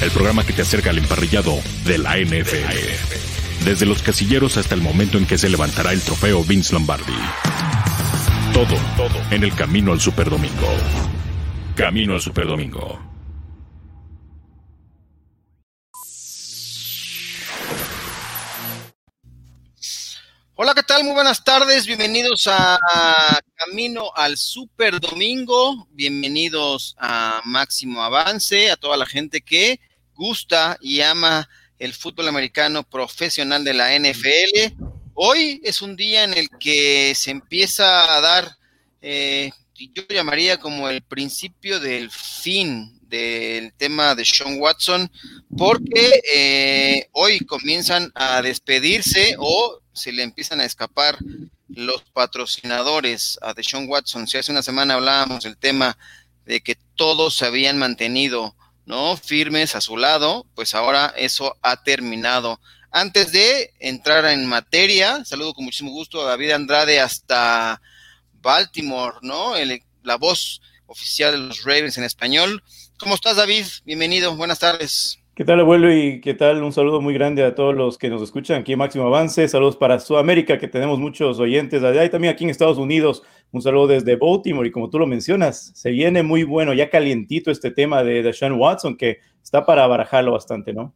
el programa que te acerca al emparrillado de la NFL. Desde los casilleros hasta el momento en que se levantará el trofeo Vince Lombardi. Todo, todo en el camino al Superdomingo. Camino al Superdomingo. Hola, ¿qué tal? Muy buenas tardes. Bienvenidos a Camino al Super Domingo. Bienvenidos a Máximo Avance, a toda la gente que gusta y ama el fútbol americano profesional de la NFL. Hoy es un día en el que se empieza a dar, eh, yo llamaría como el principio del fin del tema de Sean Watson, porque eh, hoy comienzan a despedirse o se le empiezan a escapar los patrocinadores a Deshaun Watson. Si hace una semana hablábamos del tema de que todos se habían mantenido ¿no? firmes a su lado, pues ahora eso ha terminado. Antes de entrar en materia, saludo con muchísimo gusto a David Andrade hasta Baltimore, ¿no? la voz oficial de los Ravens en español. ¿Cómo estás, David? Bienvenido, buenas tardes. ¿Qué tal, abuelo? Y qué tal, un saludo muy grande a todos los que nos escuchan aquí en Máximo Avance. Saludos para Sudamérica, que tenemos muchos oyentes allá y también aquí en Estados Unidos. Un saludo desde Baltimore. Y como tú lo mencionas, se viene muy bueno, ya calientito este tema de Deshaun Watson, que está para barajarlo bastante, ¿no?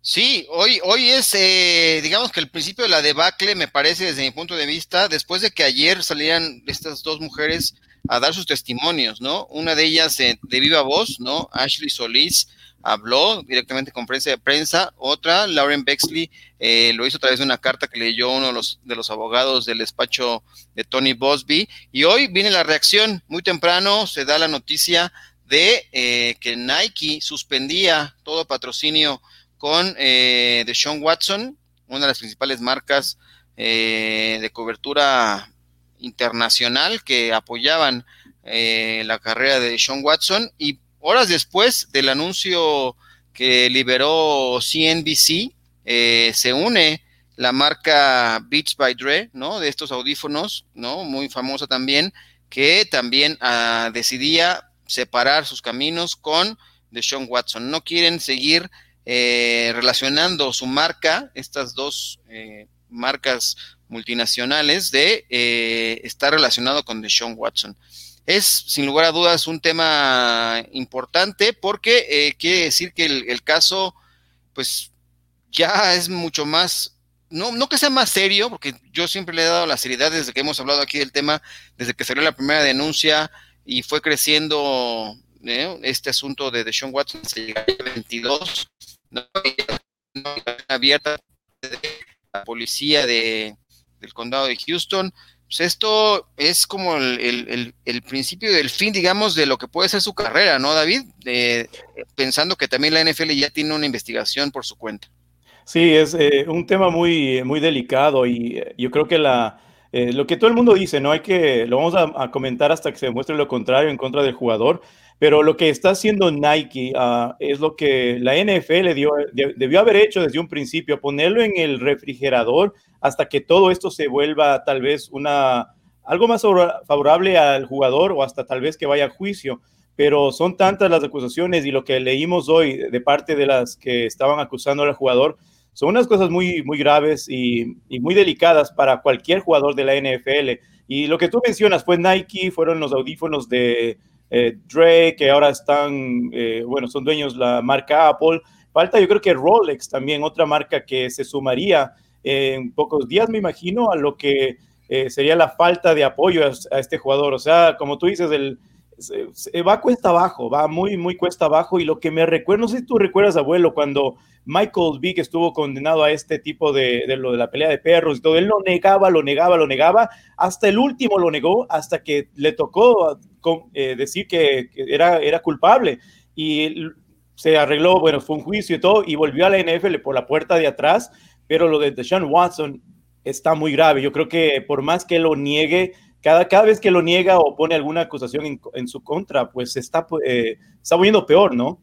Sí, hoy, hoy es, eh, digamos que el principio de la debacle, me parece, desde mi punto de vista, después de que ayer salieran estas dos mujeres a dar sus testimonios, ¿no? Una de ellas de viva voz, ¿no? Ashley Solís habló directamente con prensa de prensa. Otra, Lauren Bexley, eh, lo hizo a través de una carta que leyó uno de los, de los abogados del despacho de Tony Bosby. Y hoy viene la reacción. Muy temprano se da la noticia de eh, que Nike suspendía todo patrocinio con eh, Deshaun Watson, una de las principales marcas eh, de cobertura internacional que apoyaban la carrera de Deshaun Watson y Horas después del anuncio que liberó CNBC, eh, se une la marca Beats by Dre, ¿no? De estos audífonos, ¿no? Muy famosa también, que también ah, decidía separar sus caminos con Deshaun Watson. No quieren seguir eh, relacionando su marca, estas dos eh, marcas multinacionales, de estar relacionado con Deshaun Watson es sin lugar a dudas un tema importante porque eh, quiere decir que el, caso, pues ya es mucho más, no, no que sea más serio, porque yo siempre le he dado la seriedad desde que hemos hablado aquí del tema, desde que salió la primera denuncia y fue creciendo ¿eh? este asunto de Deshaun Watson, se llegó a 22, ¿no? abierta de la policía de, del condado de Houston, pues esto es como el, principio del fin, digamos, de lo que puede ser su carrera, ¿no, David? pensando que también la NFL ya tiene una investigación por su cuenta. Sí, es eh, un tema muy, muy delicado y eh, yo creo que la, eh, lo que todo el mundo dice, no hay que, lo vamos a, comentar hasta que se demuestre lo contrario en contra del jugador, pero lo que está haciendo Nike ah, es lo que la NFL debió haber hecho desde un principio, ponerlo en el refrigerador hasta que todo esto se vuelva tal vez una algo más favorable al jugador o hasta tal vez que vaya a juicio. Pero son tantas las acusaciones y lo que leímos hoy de parte de las que estaban acusando al jugador son unas cosas muy, muy graves y, muy delicadas para cualquier jugador de la NFL. Y lo que tú mencionas fue Nike, fueron los audífonos de eh, Dre, que ahora están, eh, bueno, son dueños la marca Apple. Falta yo creo que Rolex también, otra marca que se sumaría en pocos días, me imagino, a lo que eh, sería la falta de apoyo a, este jugador. O sea, como tú dices, el, va cuesta abajo, va muy, muy cuesta abajo. Y lo que me recuerdo, no sé si tú recuerdas, abuelo, cuando Michael Vick estuvo condenado a este tipo de, de, lo de la pelea de perros y todo, él lo negaba, lo negaba, lo negaba, hasta el último lo negó, hasta que le tocó eh, decir que, era, era culpable. Y se arregló, bueno, fue un juicio y todo, y volvió a la NFL por la puerta de atrás pero lo de Deshaun Watson está muy grave. Yo creo que por más que lo niegue, cada, cada vez que lo niega o pone alguna acusación en, su contra, pues está, eh, está volviendo peor, ¿no?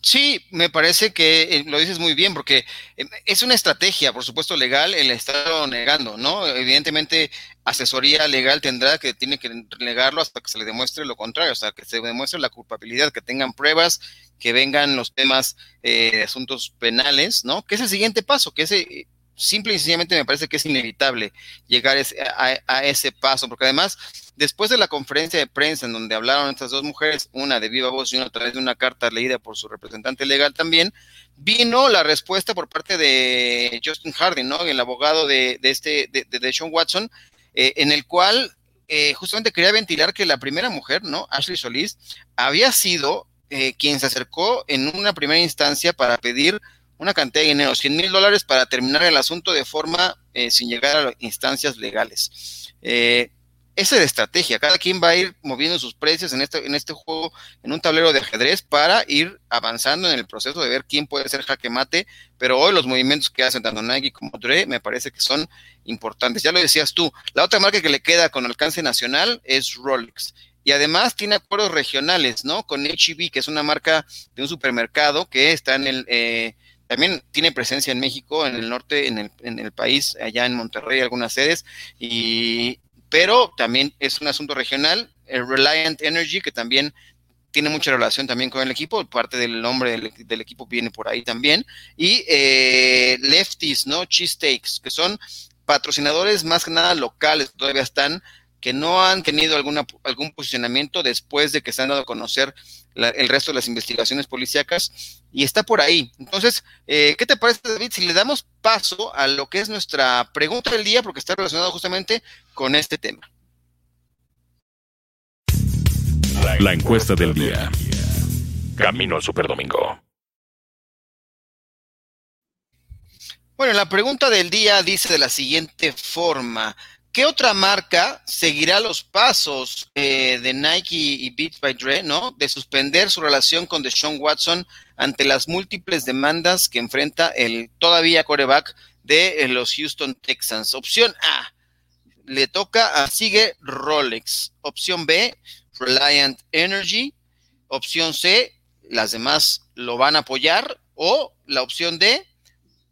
Sí, me parece que eh, lo dices muy bien, porque eh, es una estrategia, por supuesto, legal el estar negando, ¿no? Evidentemente, asesoría legal tendrá que, tiene que negarlo hasta que se le demuestre lo contrario, hasta que se demuestre la culpabilidad, que tengan pruebas, que vengan los temas eh, de asuntos penales, ¿no? Que es el siguiente paso, que ese simple y sencillamente me parece que es inevitable llegar a, ese paso, porque además, después de la conferencia de prensa en donde hablaron estas dos mujeres, una de viva voz y una a través de una carta leída por su representante legal también, vino la respuesta por parte de Justin Harding, ¿no? El abogado de, este, de, de, Sean Watson, eh, en el cual eh, justamente quería ventilar que la primera mujer, ¿no? Ashley Solís, había sido eh, quien se acercó en una primera instancia para pedir una cantidad de dinero, 100 mil dólares para terminar el asunto de forma eh, sin llegar a instancias legales. Eh, esa es la estrategia, cada quien va a ir moviendo sus precios en este, en este juego, en un tablero de ajedrez, para ir avanzando en el proceso de ver quién puede ser jaque mate, pero hoy los movimientos que hacen tanto Nike como Dre me parece que son importantes. Ya lo decías tú, la otra marca que le queda con alcance nacional es Rolex y además tiene acuerdos regionales, ¿no? Con HEB, que es una marca de un supermercado que está en el, eh, también tiene presencia en México, en el norte, en el, en el país, allá en Monterrey, algunas sedes, y, pero también es un asunto regional. El Reliant Energy, que también tiene mucha relación también con el equipo, parte del nombre del, equipo viene por ahí también, y eh, Lefties, ¿no? Cheesesteaks, que son patrocinadores más que nada locales, todavía están que no han tenido alguna, algún posicionamiento después de que se han dado a conocer el resto de las investigaciones policíacas y está por ahí. Entonces, eh, ¿qué te parece, David, si le damos paso a lo que es nuestra pregunta del día, porque está relacionado justamente con este tema? La encuesta del día. Camino al Superdomingo. Bueno, la pregunta del día dice de la siguiente forma. ¿Qué otra marca seguirá los pasos eh, de Nike y Beats by Dre, ¿no? De suspender su relación con Deshaun Watson ante las múltiples demandas que enfrenta el todavía coreback de eh, los Houston Texans. Opción A, le toca a Sigue Rolex. Opción B, Reliant Energy. Opción C, las demás lo van a apoyar. O la opción D,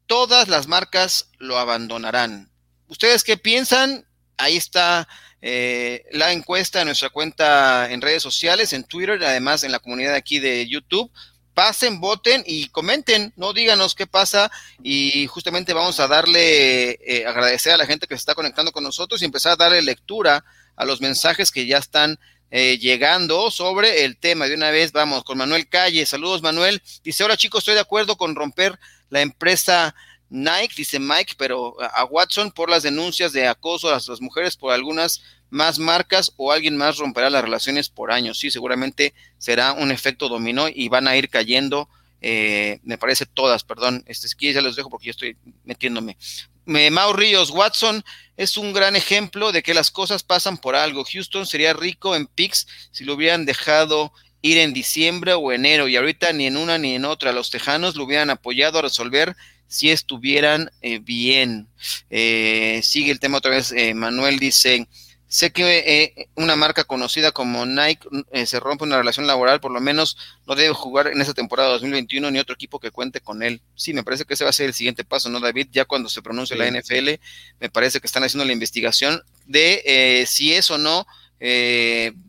todas las marcas lo abandonarán. ¿Ustedes qué piensan? Ahí está eh, la encuesta en nuestra cuenta en redes sociales, en Twitter, además en la comunidad aquí de YouTube. Pasen, voten y comenten, ¿no? Díganos qué pasa y justamente vamos a darle, eh, agradecer a la gente que se está conectando con nosotros y empezar a darle lectura a los mensajes que ya están eh, llegando sobre el tema. De una vez vamos con Manuel Calle. Saludos, Manuel. Dice, hola chicos, estoy de acuerdo con romper la empresa Nike, dice Mike, pero a Watson por las denuncias de acoso a las mujeres por algunas más marcas o alguien más romperá las relaciones por años. Sí, seguramente será un efecto dominó y van a ir cayendo, eh, me parece todas, perdón, este que ya los dejo porque yo estoy metiéndome. Me, Mau Ríos, Watson es un gran ejemplo de que las cosas pasan por algo. Houston sería rico en picks si lo hubieran dejado ir en diciembre o enero y ahorita ni en una ni en otra. Los tejanos lo hubieran apoyado a resolver si estuvieran eh, bien. Eh, sigue el tema otra vez, eh, Manuel dice, sé que una marca conocida como Nike se rompe una relación laboral, por lo menos no debe jugar en esa temporada 2021 ni otro equipo que cuente con él. Sí, me parece que ese va a ser el siguiente paso, ¿no, David? Ya cuando se pronuncie la NFL, me parece que están haciendo la investigación de si es o no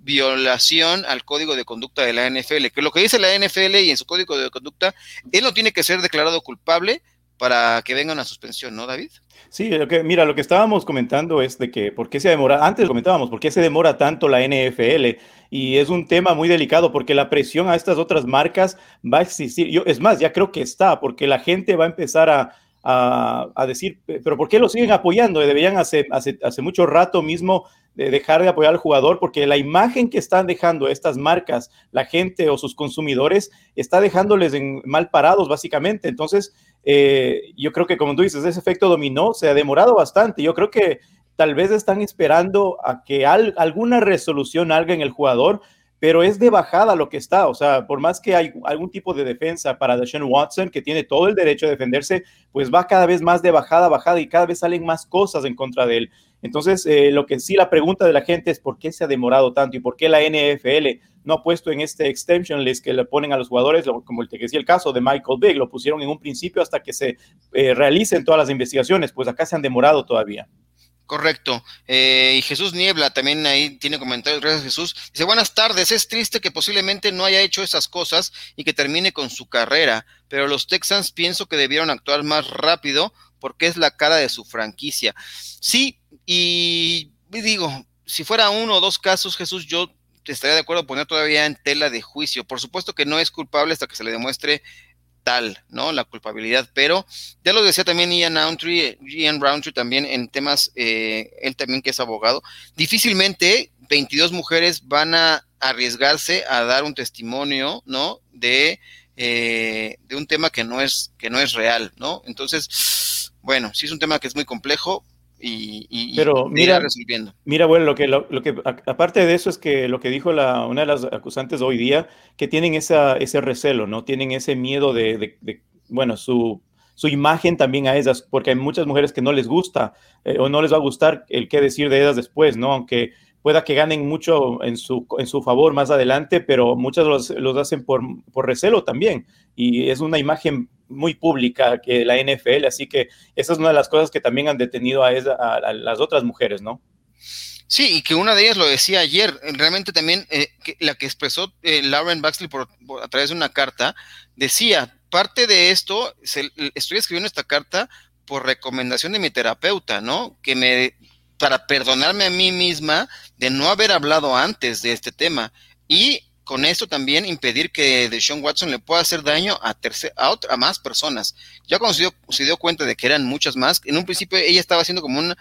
violación al código de conducta de la NFL, que lo que dice la NFL y en su código de conducta, él no tiene que ser declarado culpable para que venga una suspensión, ¿no, David? Sí, lo que, mira, lo que estábamos comentando es de que, ¿por qué se demora? Antes comentábamos, ¿por qué se demora tanto la NFL? Y es un tema muy delicado porque la presión a estas otras marcas va a existir. Yo, es más, ya creo que está, porque la gente va a empezar a, a, decir, pero ¿por qué lo siguen apoyando? Deberían hace, hace, hace mucho rato mismo de dejar de apoyar al jugador porque la imagen que están dejando estas marcas, la gente o sus consumidores, está dejándoles en mal parados básicamente. Entonces, eh, yo creo que como tú dices, ese efecto dominó se ha demorado bastante. Yo creo que tal vez están esperando a que alguna resolución haga en el jugador, pero es de bajada lo que está. O sea, por más que hay algún tipo de defensa para Deshaun Watson, que tiene todo el derecho a defenderse, pues va cada vez más de bajada, bajada y cada vez salen más cosas en contra de él. Entonces, eh, lo que sí la pregunta de la gente es por qué se ha demorado tanto y por qué la NFL no ha puesto en este extension list que le ponen a los jugadores, como el que decía el caso de Michael Big, lo pusieron en un principio hasta que se eh, realicen todas las investigaciones, pues acá se han demorado todavía. Correcto. Eh, y Jesús Niebla también ahí tiene comentarios. Gracias, Jesús. Dice, buenas tardes. Es triste que posiblemente no haya hecho esas cosas y que termine con su carrera, pero los Texans pienso que debieron actuar más rápido porque es la cara de su franquicia. Sí, y digo, si fuera uno o dos casos, Jesús, yo estaría de acuerdo poner todavía en tela de juicio. Por supuesto que no es culpable hasta que se le demuestre tal, ¿no? La culpabilidad, pero ya lo decía también Ian Roundtree, Ian Roundtree también en temas, eh, él también que es abogado, difícilmente 22 mujeres van a arriesgarse a dar un testimonio, ¿no? De, eh, de un tema que no es, que no es real, ¿no? Entonces, bueno, sí es un tema que es muy complejo, y, Pero mira, resolviendo. Mira, bueno, lo que, lo, que aparte de eso es que lo que dijo la, una de las acusantes hoy día, que tienen esa, ese recelo, ¿no? Tienen ese miedo de, bueno, su, su imagen también a ellas, porque hay muchas mujeres que no les gusta eh, o no les va a gustar el qué decir de ellas después, ¿no? Aunque pueda que ganen mucho en su, en su favor más adelante, pero muchas los, los hacen por, por recelo también. Y es una imagen muy pública que la NFL, así que esa es una de las cosas que también han detenido a, las otras mujeres, ¿no? Sí, y que una de ellas lo decía ayer, realmente también eh, la que expresó eh, Lauren Baxley por, a través de una carta, decía, parte de esto, estoy escribiendo esta carta por recomendación de mi terapeuta, ¿no? Que me, para perdonarme a mí misma de no haber hablado antes de este tema. Y con esto también impedir que Deshaun Watson le pueda hacer daño a, a, a más personas. Ya cuando se dio, cuenta de que eran muchas más, en un principio ella estaba haciendo como un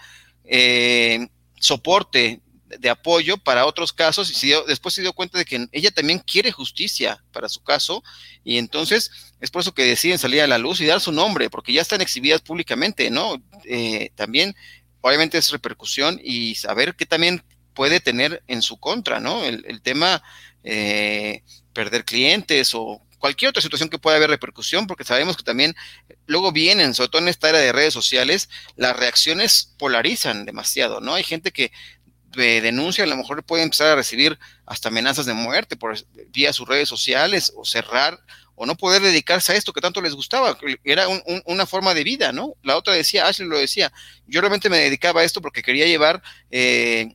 eh, soporte de apoyo para otros casos y después se dio cuenta de que ella también quiere justicia para su caso y entonces es por eso que deciden salir a la luz y dar su nombre porque ya están exhibidas públicamente, ¿no? Eh, también obviamente es repercusión y saber qué también puede tener en su contra, ¿no? El, tema eh, perder clientes o cualquier otra situación que pueda haber repercusión, porque sabemos que también luego vienen, sobre todo en esta era de redes sociales, las reacciones polarizan demasiado, ¿no? Hay gente que denuncia, a lo mejor puede empezar a recibir hasta amenazas de muerte por vía sus redes sociales o cerrar o no poder dedicarse a esto que tanto les gustaba, era una forma de vida, ¿no? La otra decía, Ashley lo decía, yo realmente me dedicaba a esto porque quería llevar eh,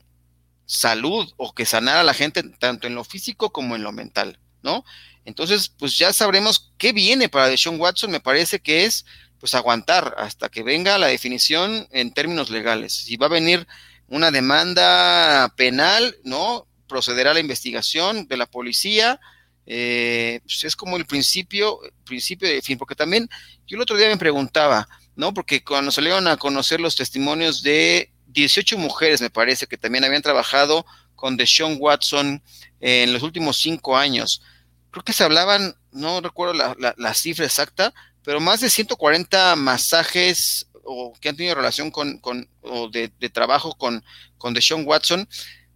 salud o que sanara a la gente tanto en lo físico como en lo mental, ¿no? Entonces, pues ya sabremos qué viene para Deshaun Watson, me parece que es pues aguantar hasta que venga la definición en términos legales. Si va a venir una demanda penal, ¿no? Procederá la investigación de la policía, eh, pues es como el principio, principio de fin, porque también yo el otro día me preguntaba, ¿no? Porque cuando salieron a conocer los testimonios de 18 mujeres, me parece, que también habían trabajado con Deshaun Watson en los últimos cinco años. Creo que se hablaban, no recuerdo la, cifra exacta, pero más de 140 masajes o que han tenido relación con, con o de, trabajo con, con Deshaun Watson.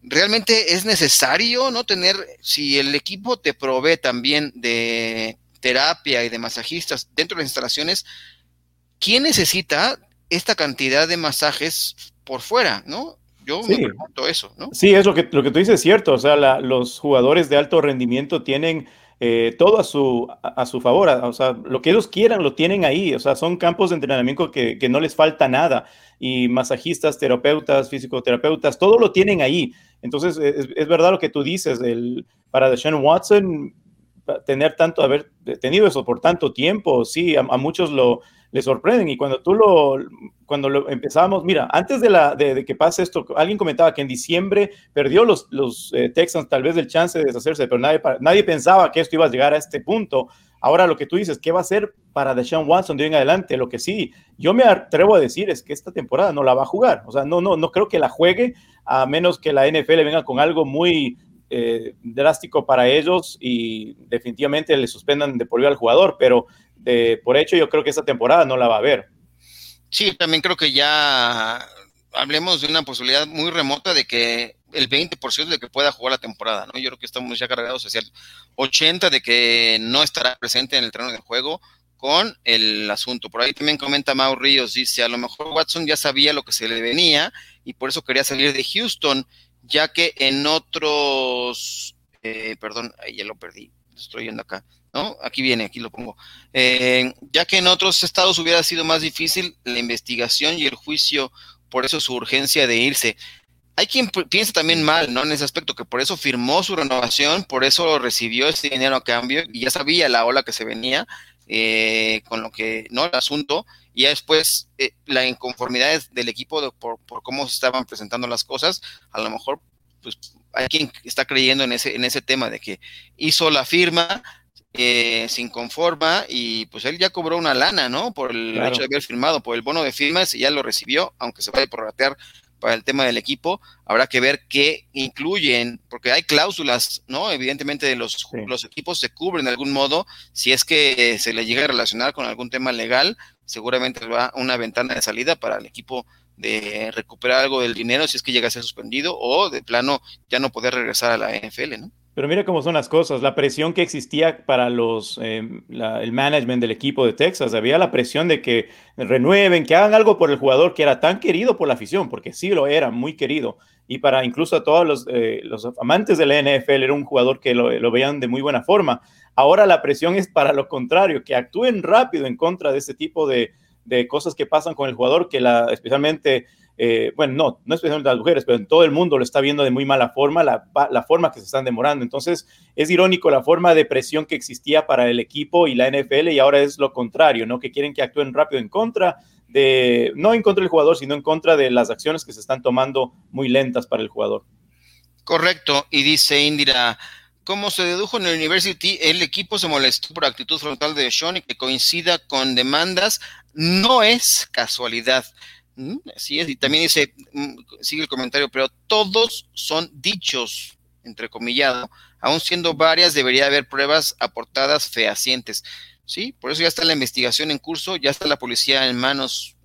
Realmente es necesario no tener, si el equipo te provee también de terapia y de masajistas dentro de las instalaciones, ¿quién necesita esta cantidad de masajes por fuera, ¿no? Yo me pregunto eso, ¿no? Sí, es lo que, lo que tú dices, es cierto. O sea, los jugadores de alto rendimiento tienen eh, todo a su, a, su favor. O sea, lo que ellos quieran lo tienen ahí. O sea, son campos de entrenamiento que, no les falta nada. Y masajistas, terapeutas, fisioterapeutas, todo lo tienen ahí. Entonces, es, verdad lo que tú dices. El, para Deshaun Watson, tener tanto, haber tenido eso por tanto tiempo, sí, a muchos lo, le sorprenden. Y cuando tú lo, cuando lo empezábamos, mira, antes de, la, de, que pase esto, alguien comentaba que en diciembre perdió los, los eh, Texans tal vez el chance de deshacerse, pero nadie, nadie pensaba que esto iba a llegar a este punto. Ahora lo que tú dices, ¿qué va a hacer para Deshaun Watson de hoy en adelante? Lo que sí, yo me atrevo a decir es que esta temporada no la va a jugar. O sea, no, no, no creo que la juegue a menos que la NFL venga con algo muy eh, drástico para ellos y definitivamente le suspendan de por vida al jugador, pero por hecho, yo creo que esta temporada no la va a ver. Sí, también creo que ya hablemos de una posibilidad muy remota de que el 20% de que pueda jugar la temporada, ¿no? Yo creo que estamos ya cargados hacia el 80% de que no estará presente en el terreno de juego con el asunto. Por ahí también comenta Mau Ríos, dice, a lo mejor Watson ya sabía lo que se le venía y por eso quería salir de Houston, ya que en otros, eh, perdón, ahí ya lo perdí, estoy yendo acá, ¿no? Aquí viene, aquí lo pongo. Eh, ya que en otros estados hubiera sido más difícil la investigación y el juicio, por eso su urgencia de irse. Hay quien piensa también mal, ¿no? En ese aspecto, que por eso firmó su renovación, por eso recibió ese dinero a cambio y ya sabía la ola que se venía eh, con lo que, ¿no? El asunto, y ya después eh, la inconformidad del equipo por, cómo se estaban presentando las cosas, a lo mejor, pues hay quien está creyendo en ese, en ese tema de que hizo la firma, eh, se inconforma y pues él ya cobró una lana, ¿no? Por el hecho de haber firmado, por el bono de firmas, y ya lo recibió, aunque se vaya a prorratear para el tema del equipo, habrá que ver qué incluyen, porque hay cláusulas, ¿no? Evidentemente de los, los equipos se cubren de algún modo, si es que se le llega a relacionar con algún tema legal, seguramente va una ventana de salida para el equipo de recuperar algo del dinero si es que llega a ser suspendido o de plano ya no poder regresar a la NFL, ¿no? Pero mira cómo son las cosas, la presión que existía para los, eh, el management del equipo de Texas, había la presión de que renueven, que hagan algo por el jugador que era tan querido por la afición, porque sí lo era, muy querido, y para incluso a todos los, eh, los amantes de la NFL era un jugador que lo, lo, veían de muy buena forma. Ahora la presión es para lo contrario, que actúen rápido en contra de ese tipo de, de cosas que pasan con el jugador, que la, especialmente eh, bueno, no, no especialmente las mujeres, pero en todo el mundo lo está viendo de muy mala forma, la, forma que se están demorando. Entonces, es irónico la forma de presión que existía para el equipo y la NFL y ahora es lo contrario, ¿no? Que quieren que actúen rápido en contra de, no en contra del jugador, sino en contra de las acciones que se están tomando muy lentas para el jugador. Correcto, y dice Indira, como se dedujo en el University, el equipo se molestó por actitud frontal de Sean y que coincida con demandas, no es casualidad. Así es, y también dice, mm, sigue el comentario, pero todos son dichos, entrecomillado, aún siendo varias, debería haber pruebas aportadas fehacientes. Sí, por eso ya está la investigación en curso, ya está la policía en manos,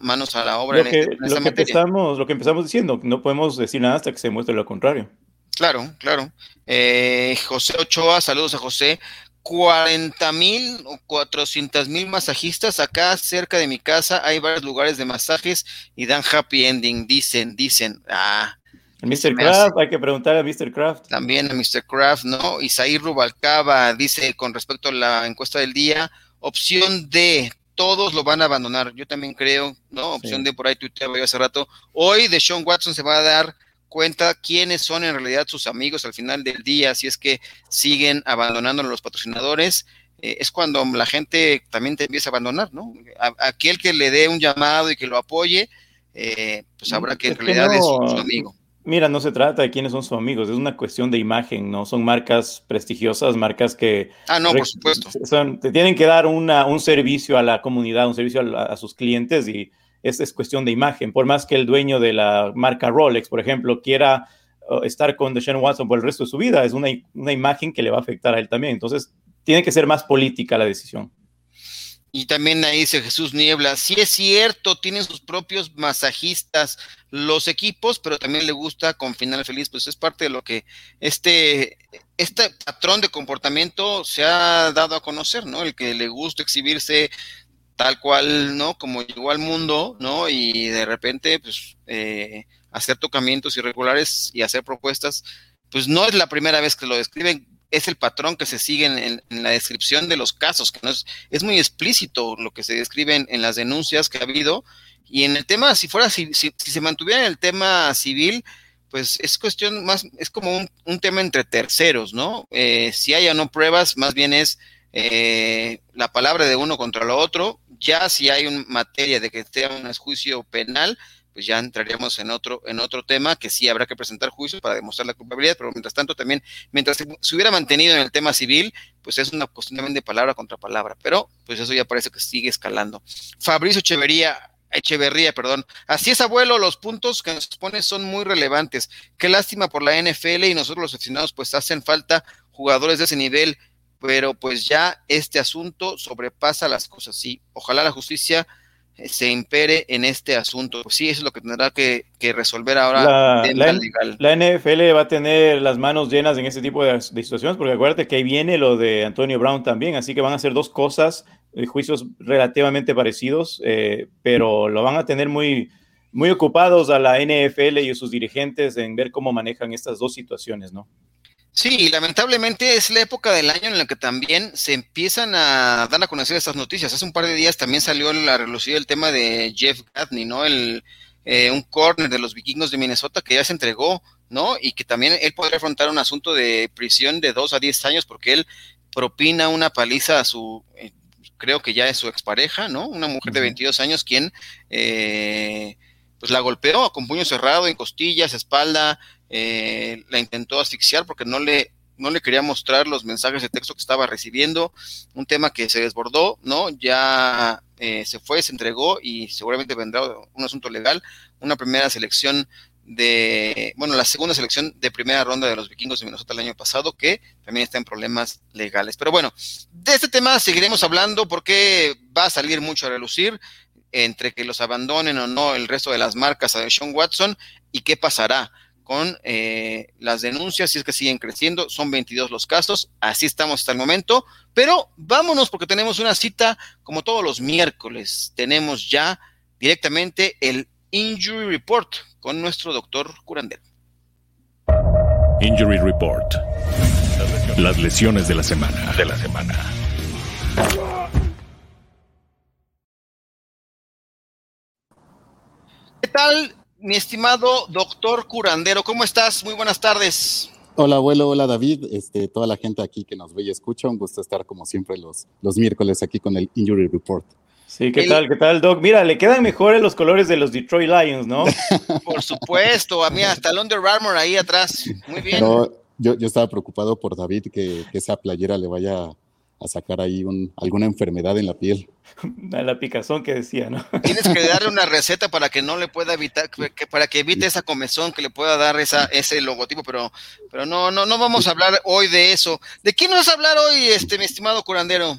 manos a la obra. Lo que, lo, que empezamos, lo que empezamos diciendo, no podemos decir nada hasta que se muestre lo contrario. Claro, claro. Eh, José Ochoa, saludos a José. 40 mil o 400 mil masajistas acá cerca de mi casa. Hay varios lugares de masajes y dan happy ending, dicen, dicen. Ah, Mr. Kraft, hay que preguntar a Mr. Kraft. También a Mr. Kraft, ¿no? Isaí Rubalcaba dice con respecto a la encuesta del día, opción D, todos lo van a abandonar. Yo también creo, ¿no? Opción D por ahí tuiteaba yo hace rato. Hoy de Sean Watson se va a dar cuenta quiénes son en realidad sus amigos al final del día, si es que siguen abandonando a los patrocinadores, eh, es cuando la gente también te empieza a abandonar, ¿no? aquel que le dé un llamado y que lo apoye, eh, pues habrá que en realidad es su, amigo. Mira, no se trata de quiénes son sus amigos, es una cuestión de imagen, ¿no? Son marcas prestigiosas, marcas que... Ah, no, por supuesto. te tienen que dar una, un servicio a la comunidad, un servicio a sus clientes y es, cuestión de imagen. Por más que el dueño de la marca Rolex, por ejemplo, quiera uh, estar con Deshaun Watson por el resto de su vida, es una, una imagen que le va a afectar a él también. Entonces, tiene que ser más política la decisión. Y también ahí dice Jesús Niebla, sí es cierto, tienen sus propios masajistas los equipos, pero también le gusta con final feliz, pues es parte de lo que este, este patrón de comportamiento se ha dado a conocer, ¿no? El que le gusta exhibirse tal cual, ¿no? Como llegó al mundo, ¿no? Y de repente, pues, eh, hacer tocamientos irregulares y hacer propuestas, pues no es la primera vez que lo describen, es el patrón que se sigue en, la descripción de los casos, que no es, es muy explícito lo que se describe en, las denuncias que ha habido. Y en el tema, si fuera, si, si, se mantuviera en el tema civil, pues es cuestión más, es como un, tema entre terceros, ¿no? Eh, si hay o no pruebas, más bien es eh, la palabra de uno contra lo otro. Ya si hay una materia de que sea un juicio penal, pues ya entraríamos en otro, en otro tema que sí habrá que presentar juicios para demostrar la culpabilidad, pero mientras tanto también, mientras se, hubiera mantenido en el tema civil, pues es una cuestión también de palabra contra palabra, pero pues eso ya parece que sigue escalando. Fabricio Echeverría, Echeverría, perdón. Así es, abuelo, los puntos que nos pone son muy relevantes. Qué lástima por la NFL y nosotros los aficionados, pues hacen falta jugadores de ese nivel pero pues ya este asunto sobrepasa las cosas, sí. Ojalá la justicia eh, se impere en este asunto. Pues sí, eso es lo que tendrá que, resolver ahora la, la, legal. La NFL va a tener las manos llenas en este tipo de, situaciones, porque acuérdate que ahí viene lo de Antonio Brown también, así que van a ser dos cosas juicios relativamente parecidos, pero lo van a tener muy, muy ocupados a la NFL y a sus dirigentes en ver cómo manejan estas dos situaciones, ¿no? Sí, lamentablemente es la época del año en la que también se empiezan a dar a conocer estas noticias. Hace un par de días también salió la relucida el tema de Jeff Gadney, ¿no? El, eh, un corner de los vikingos de Minnesota que ya se entregó, ¿no? Y que también él podría afrontar un asunto de prisión de dos a diez años porque él propina una paliza a su, eh, creo que ya es su expareja, ¿no? Una mujer de 22 años quien, eh, pues la golpeó con puño cerrado en costillas, espalda, eh, la intentó asfixiar porque no le, no le quería mostrar los mensajes de texto que estaba recibiendo, un tema que se desbordó, ¿no? Ya eh, se fue, se entregó y seguramente vendrá un asunto legal, una primera selección de, bueno, la segunda selección de primera ronda de los vikingos de Minnesota el año pasado, que también está en problemas legales. Pero bueno, de este tema seguiremos hablando porque va a salir mucho a relucir entre que los abandonen o no el resto de las marcas a Sean Watson y qué pasará con eh, las denuncias, si es que siguen creciendo, son 22 los casos, así estamos hasta el momento, pero vámonos porque tenemos una cita como todos los miércoles, tenemos ya directamente el Injury Report con nuestro doctor curandero. Injury Report. Las lesiones de la semana. De la semana. ¿Qué tal? Mi estimado doctor curandero, ¿cómo estás? Muy buenas tardes. Hola abuelo, hola David, este, toda la gente aquí que nos ve y escucha, un gusto estar como siempre los, los miércoles aquí con el Injury Report. Sí, ¿qué tal? ¿Qué tal, Doc? Mira, le quedan mejores los colores de los Detroit Lions, ¿no? Por supuesto, a mí hasta el Under Armour ahí atrás. Muy bien. No, yo, yo estaba preocupado por David que, que esa playera le vaya a sacar ahí un, alguna enfermedad en la piel. La picazón que decía, ¿no? Tienes que darle una receta para que no le pueda evitar, que, para que evite esa comezón, que le pueda dar esa, ese logotipo, pero, pero no, no, no vamos a hablar hoy de eso. ¿De quién vas a hablar hoy, este, mi estimado curandero?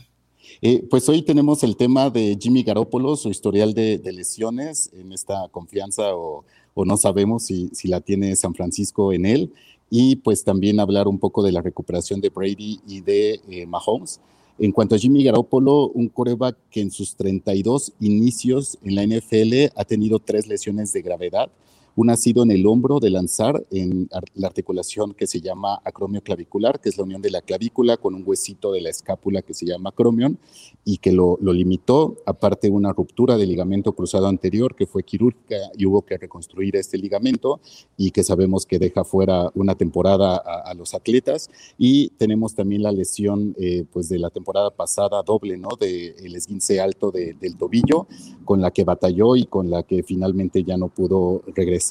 Eh, pues hoy tenemos el tema de Jimmy Garoppolo, su historial de, lesiones en esta confianza o, o no sabemos si, si, la tiene San Francisco en él. Y pues también hablar un poco de la recuperación de Brady y de eh, Mahomes. En cuanto a Jimmy Garoppolo, un coreback que en sus 32 inicios en la NFL ha tenido tres lesiones de gravedad. Una ha en el hombro de lanzar, en la articulación que se llama acromio clavicular, que es la unión de la clavícula con un huesito de la escápula que se llama acromion y que lo, limitó. Aparte, una ruptura del ligamento cruzado anterior que fue quirúrgica y hubo que reconstruir este ligamento y que sabemos que deja fuera una temporada a, los atletas. Y tenemos también la lesión eh, pues de la temporada pasada doble, ¿no? De el esguince alto del tobillo, con la que batalló y con la que finalmente ya no pudo regresar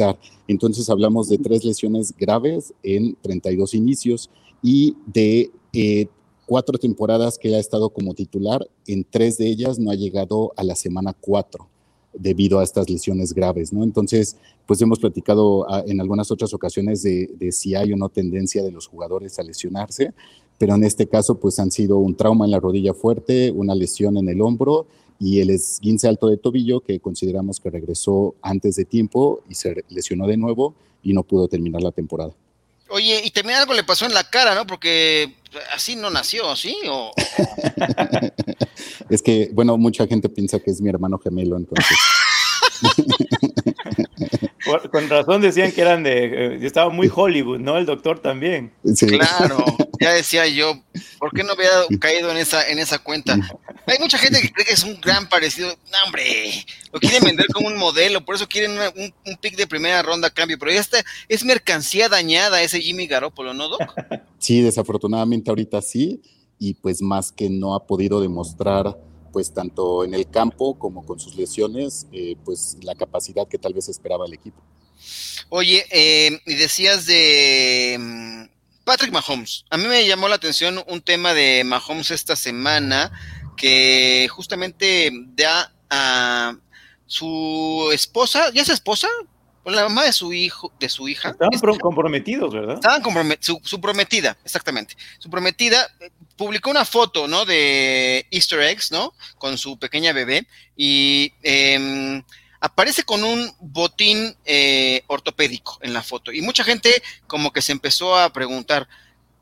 entonces hablamos de tres lesiones graves en 32 inicios y de eh, cuatro temporadas que ha estado como titular, en tres de ellas no ha llegado a la semana cuatro debido a estas lesiones graves, ¿no? Entonces, pues hemos platicado ah, en algunas otras ocasiones de, de, si hay o no tendencia de los jugadores a lesionarse, pero en este caso, pues han sido un trauma en la rodilla fuerte, una lesión en el hombro y el esguince alto de tobillo que consideramos que regresó antes de tiempo y se lesionó de nuevo y no pudo terminar la temporada. Oye, y también algo le pasó en la cara, ¿no? Porque así no nació, ¿sí? ¿O... es que, bueno, mucha gente piensa que es mi hermano gemelo, entonces. con razón decían que eran de. Eh, estaba muy Hollywood, ¿no? El doctor también. Claro, ya decía yo, ¿por qué no había caído en esa, en esa cuenta? Hay mucha gente que cree que es un gran parecido. No, hombre, lo quieren vender como un modelo, por eso quieren un, pick de primera ronda a cambio. Pero ya está, es mercancía dañada ese Jimmy Garoppolo, ¿no, Doc? Sí, desafortunadamente ahorita sí, y pues más que no ha podido demostrar pues tanto en el campo como con sus lesiones, eh, pues la capacidad que tal vez esperaba el equipo. Oye, eh, y decías de mm, Patrick Mahomes. A mí me llamó la atención un tema de Mahomes esta semana que justamente da a su esposa, ¿ya es esposa? la mamá de su hijo, de su hija. Estaban comprometidos, ¿verdad? Estaban comprometidos, su, prometida, exactamente. Su prometida eh, publicó una foto, ¿no? De Easter eggs, ¿no? Con su pequeña bebé y em, aparece con un botín eh, ortopédico en la foto. Y mucha gente como que se empezó a preguntar,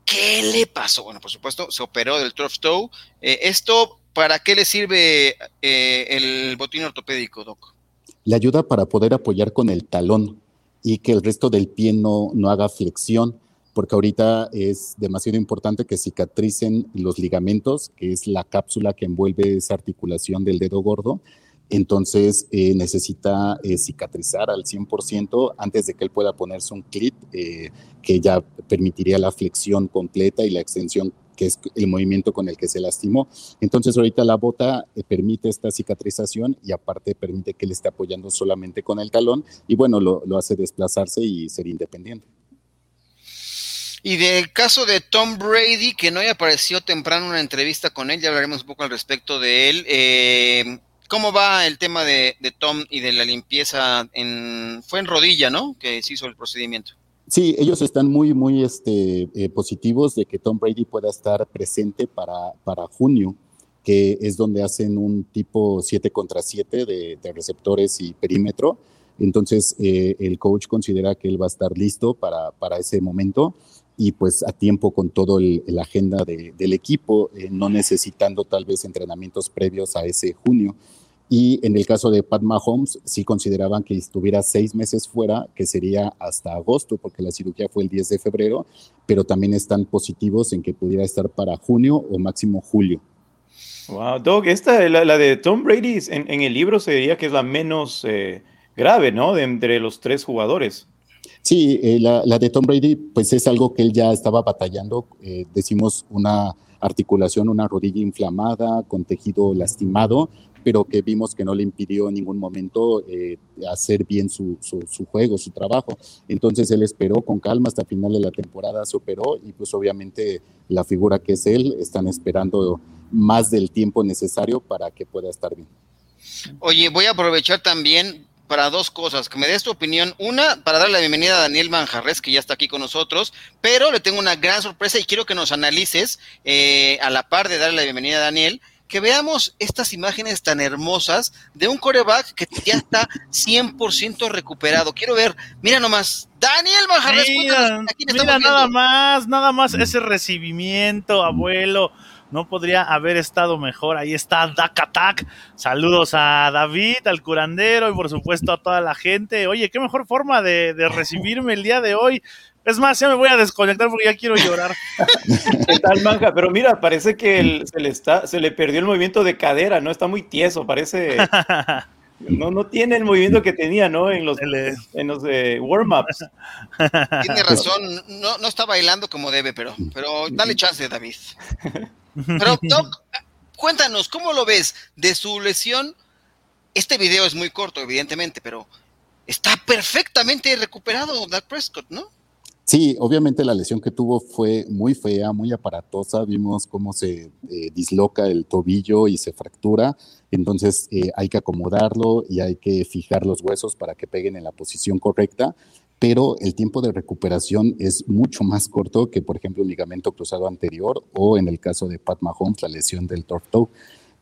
¿qué le pasó? Bueno, por supuesto, se operó del turf toe. Eh, esto ¿para qué le sirve eh, el botín ortopédico, Doc? Le ayuda para poder apoyar con el talón y que el resto del pie no, no haga flexión, porque ahorita es demasiado importante que cicatricen los ligamentos, que es la cápsula que envuelve esa articulación del dedo gordo, entonces eh, necesita eh, cicatrizar al 100% antes de que él pueda ponerse un clip eh, que ya permitiría la flexión completa y la extensión que es el movimiento con el que se lastimó. Entonces ahorita la bota permite esta cicatrización y aparte permite que él esté apoyando solamente con el talón y bueno, lo, hace desplazarse y ser independiente. Y del caso de Tom Brady, que no haya aparecido temprano una entrevista con él, ya hablaremos un poco al respecto de él. ¿Cómo va el tema de, Tom y de la limpieza? En, fue en rodilla, ¿no? Que se hizo el procedimiento. Sí, ellos están muy, muy este, eh, positivos de que Tom Brady pueda estar presente para, para junio, que es donde hacen un tipo 7 contra 7 de, receptores y perímetro. Entonces, eh, el coach considera que él va a estar listo para, para ese momento y pues a tiempo con todo la agenda del equipo, eh, no necesitando tal vez entrenamientos previos a ese junio. Y en el caso de Pat Mahomes, sí consideraban que estuviera seis meses fuera, que sería hasta agosto, porque la cirugía fue el 10 de febrero, pero también están positivos en que pudiera estar para junio o máximo julio. Wow, Doug, esta, la, de Tom Brady, en, el libro se diría que es la menos eh, grave, ¿no? De entre los tres jugadores. Sí, eh, la, de Tom Brady, pues es algo que él ya estaba batallando. Eh, decimos una articulación, una rodilla inflamada, con tejido lastimado, pero que vimos que no le impidió en ningún momento eh, hacer bien su, su, juego, su trabajo. Entonces él esperó con calma hasta final de la temporada, se operó y pues obviamente la figura que es él están esperando más del tiempo necesario para que pueda estar bien. Oye, voy a aprovechar también para dos cosas, que me des tu opinión. Una, para darle la bienvenida a Daniel Manjarres, que ya está aquí con nosotros, pero le tengo una gran sorpresa y quiero que nos analices, eh, a la par de darle la bienvenida a Daniel, que veamos estas imágenes tan hermosas de un coreback que ya está 100% recuperado. Quiero ver, mira nomás, Daniel Manjarres, mira, mira nada más, nada más ese recibimiento, abuelo no podría haber estado mejor. Ahí está Dak Attack. Saludos a David, al curandero y por supuesto a toda la gente. Oye, qué mejor forma de, recibirme el día de hoy. Es más, ya me voy a desconectar porque ya quiero llorar. ¿Qué tal, Manja? Pero mira, parece que se, le está, se le perdió el movimiento de cadera, ¿no? Está muy tieso, parece. No, no tiene el movimiento que tenía, ¿no? En los, en los eh, warm-ups. Tiene razón, no, no, está bailando como debe, pero, pero dale chance, David. Pero, Doc, cuéntanos, ¿cómo lo ves de su lesión? Este video es muy corto, evidentemente, pero está perfectamente recuperado Doug Prescott, ¿no? Sí, obviamente la lesión que tuvo fue muy fea, muy aparatosa. Vimos cómo se eh, disloca el tobillo y se fractura. Entonces eh, hay que acomodarlo y hay que fijar los huesos para que peguen en la posición correcta pero el tiempo de recuperación es mucho más corto que, por ejemplo, un ligamento cruzado anterior o en el caso de Pat Mahomes, la lesión del torto.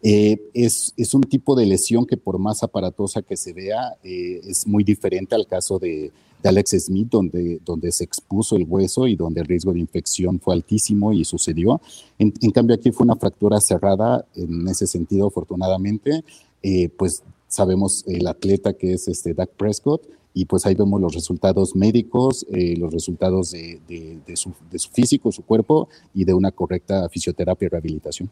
Eh, es, es, un tipo de lesión que por más aparatosa que se vea, eh, es muy diferente al caso de, de, Alex Smith, donde, donde se expuso el hueso y donde el riesgo de infección fue altísimo y sucedió. En, cambio, aquí fue una fractura cerrada en ese sentido, afortunadamente. Eh, pues sabemos el atleta que es este Dak Prescott, y pues ahí vemos los resultados médicos, eh, los resultados de, su, físico, su cuerpo y de una correcta fisioterapia y rehabilitación.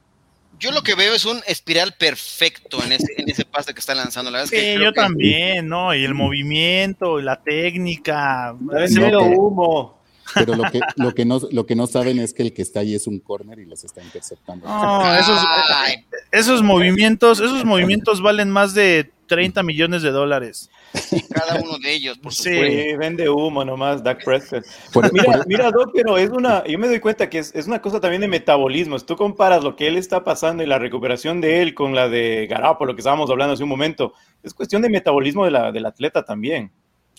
Yo lo que veo es un espiral perfecto en ese, en ese pase que está lanzando. La verdad sí, yo también, ¿no? Y el movimiento, la técnica. No, humo. Pero lo que, lo, que no, lo que no saben es que el que está ahí es un corner y los está interceptando. No, esos, esos movimientos, esos movimientos valen más de 30 millones de dólares. Cada uno de ellos, por Sí, vende humo nomás, Dak Prescott. mira, mira, Doc, pero es una, yo me doy cuenta que es, una cosa también de metabolismo. Si tú comparas lo que él está pasando y la recuperación de él con la de por lo que estábamos hablando hace un momento, es cuestión de metabolismo de la, del atleta también.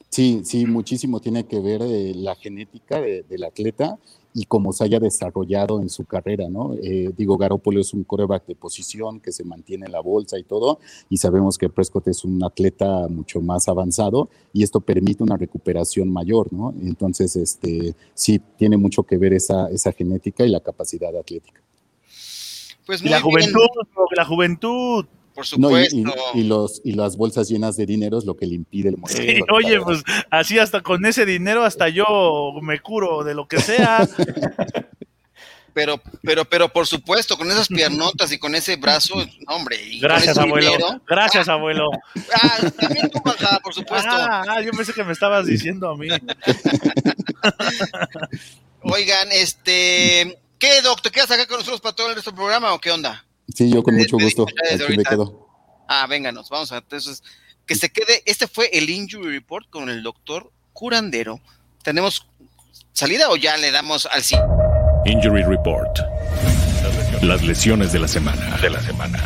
Sí, sí, muchísimo tiene que ver eh, la genética del atleta y cómo se haya desarrollado en su carrera, ¿no? Eh, digo, Garoppolo es un coreback de posición que se mantiene en la bolsa y todo, y sabemos que Prescott es un atleta mucho más avanzado y esto permite una recuperación mayor, ¿no? Entonces, este, sí, tiene mucho que ver esa, esa genética y la capacidad atlética. Pues Y muy la bien, juventud, la juventud. Por No, y, supuesto. y- y los, y las bolsas llenas de dinero es lo que le impide el Sí, movimiento. oye, pues así hasta con ese dinero hasta yo me curo de lo que sea. Pero, pero, pero por supuesto, con esas piernotas y con ese brazo, no, hombre. y Gracias, abuelo. dinero- Gracias, abuelo. Ah, también tú, por supuesto. Ah, ah, yo pensé que me estabas diciendo a mí. Oigan, este, ¿qué, Doc? ¿Te quedas acá con nosotros para todo el resto del programa o qué onda? Sí, yo con mucho Desde- gusto. desde Aquí me quedo. Ah, vénganos, vamos a entonces que se quede. Este fue el Injury Report con el doctor Curandero. ¿Tenemos salida o ya le damos al sí? Injury Report. Las lesiones de la semana. De la semana.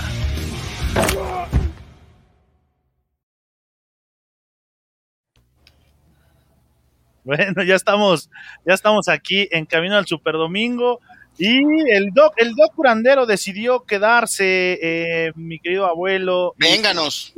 Bueno, ya estamos, ya estamos aquí en camino al Super Domingo. Y el doc, el doc curandero decidió quedarse, eh, mi querido abuelo, Vénganos.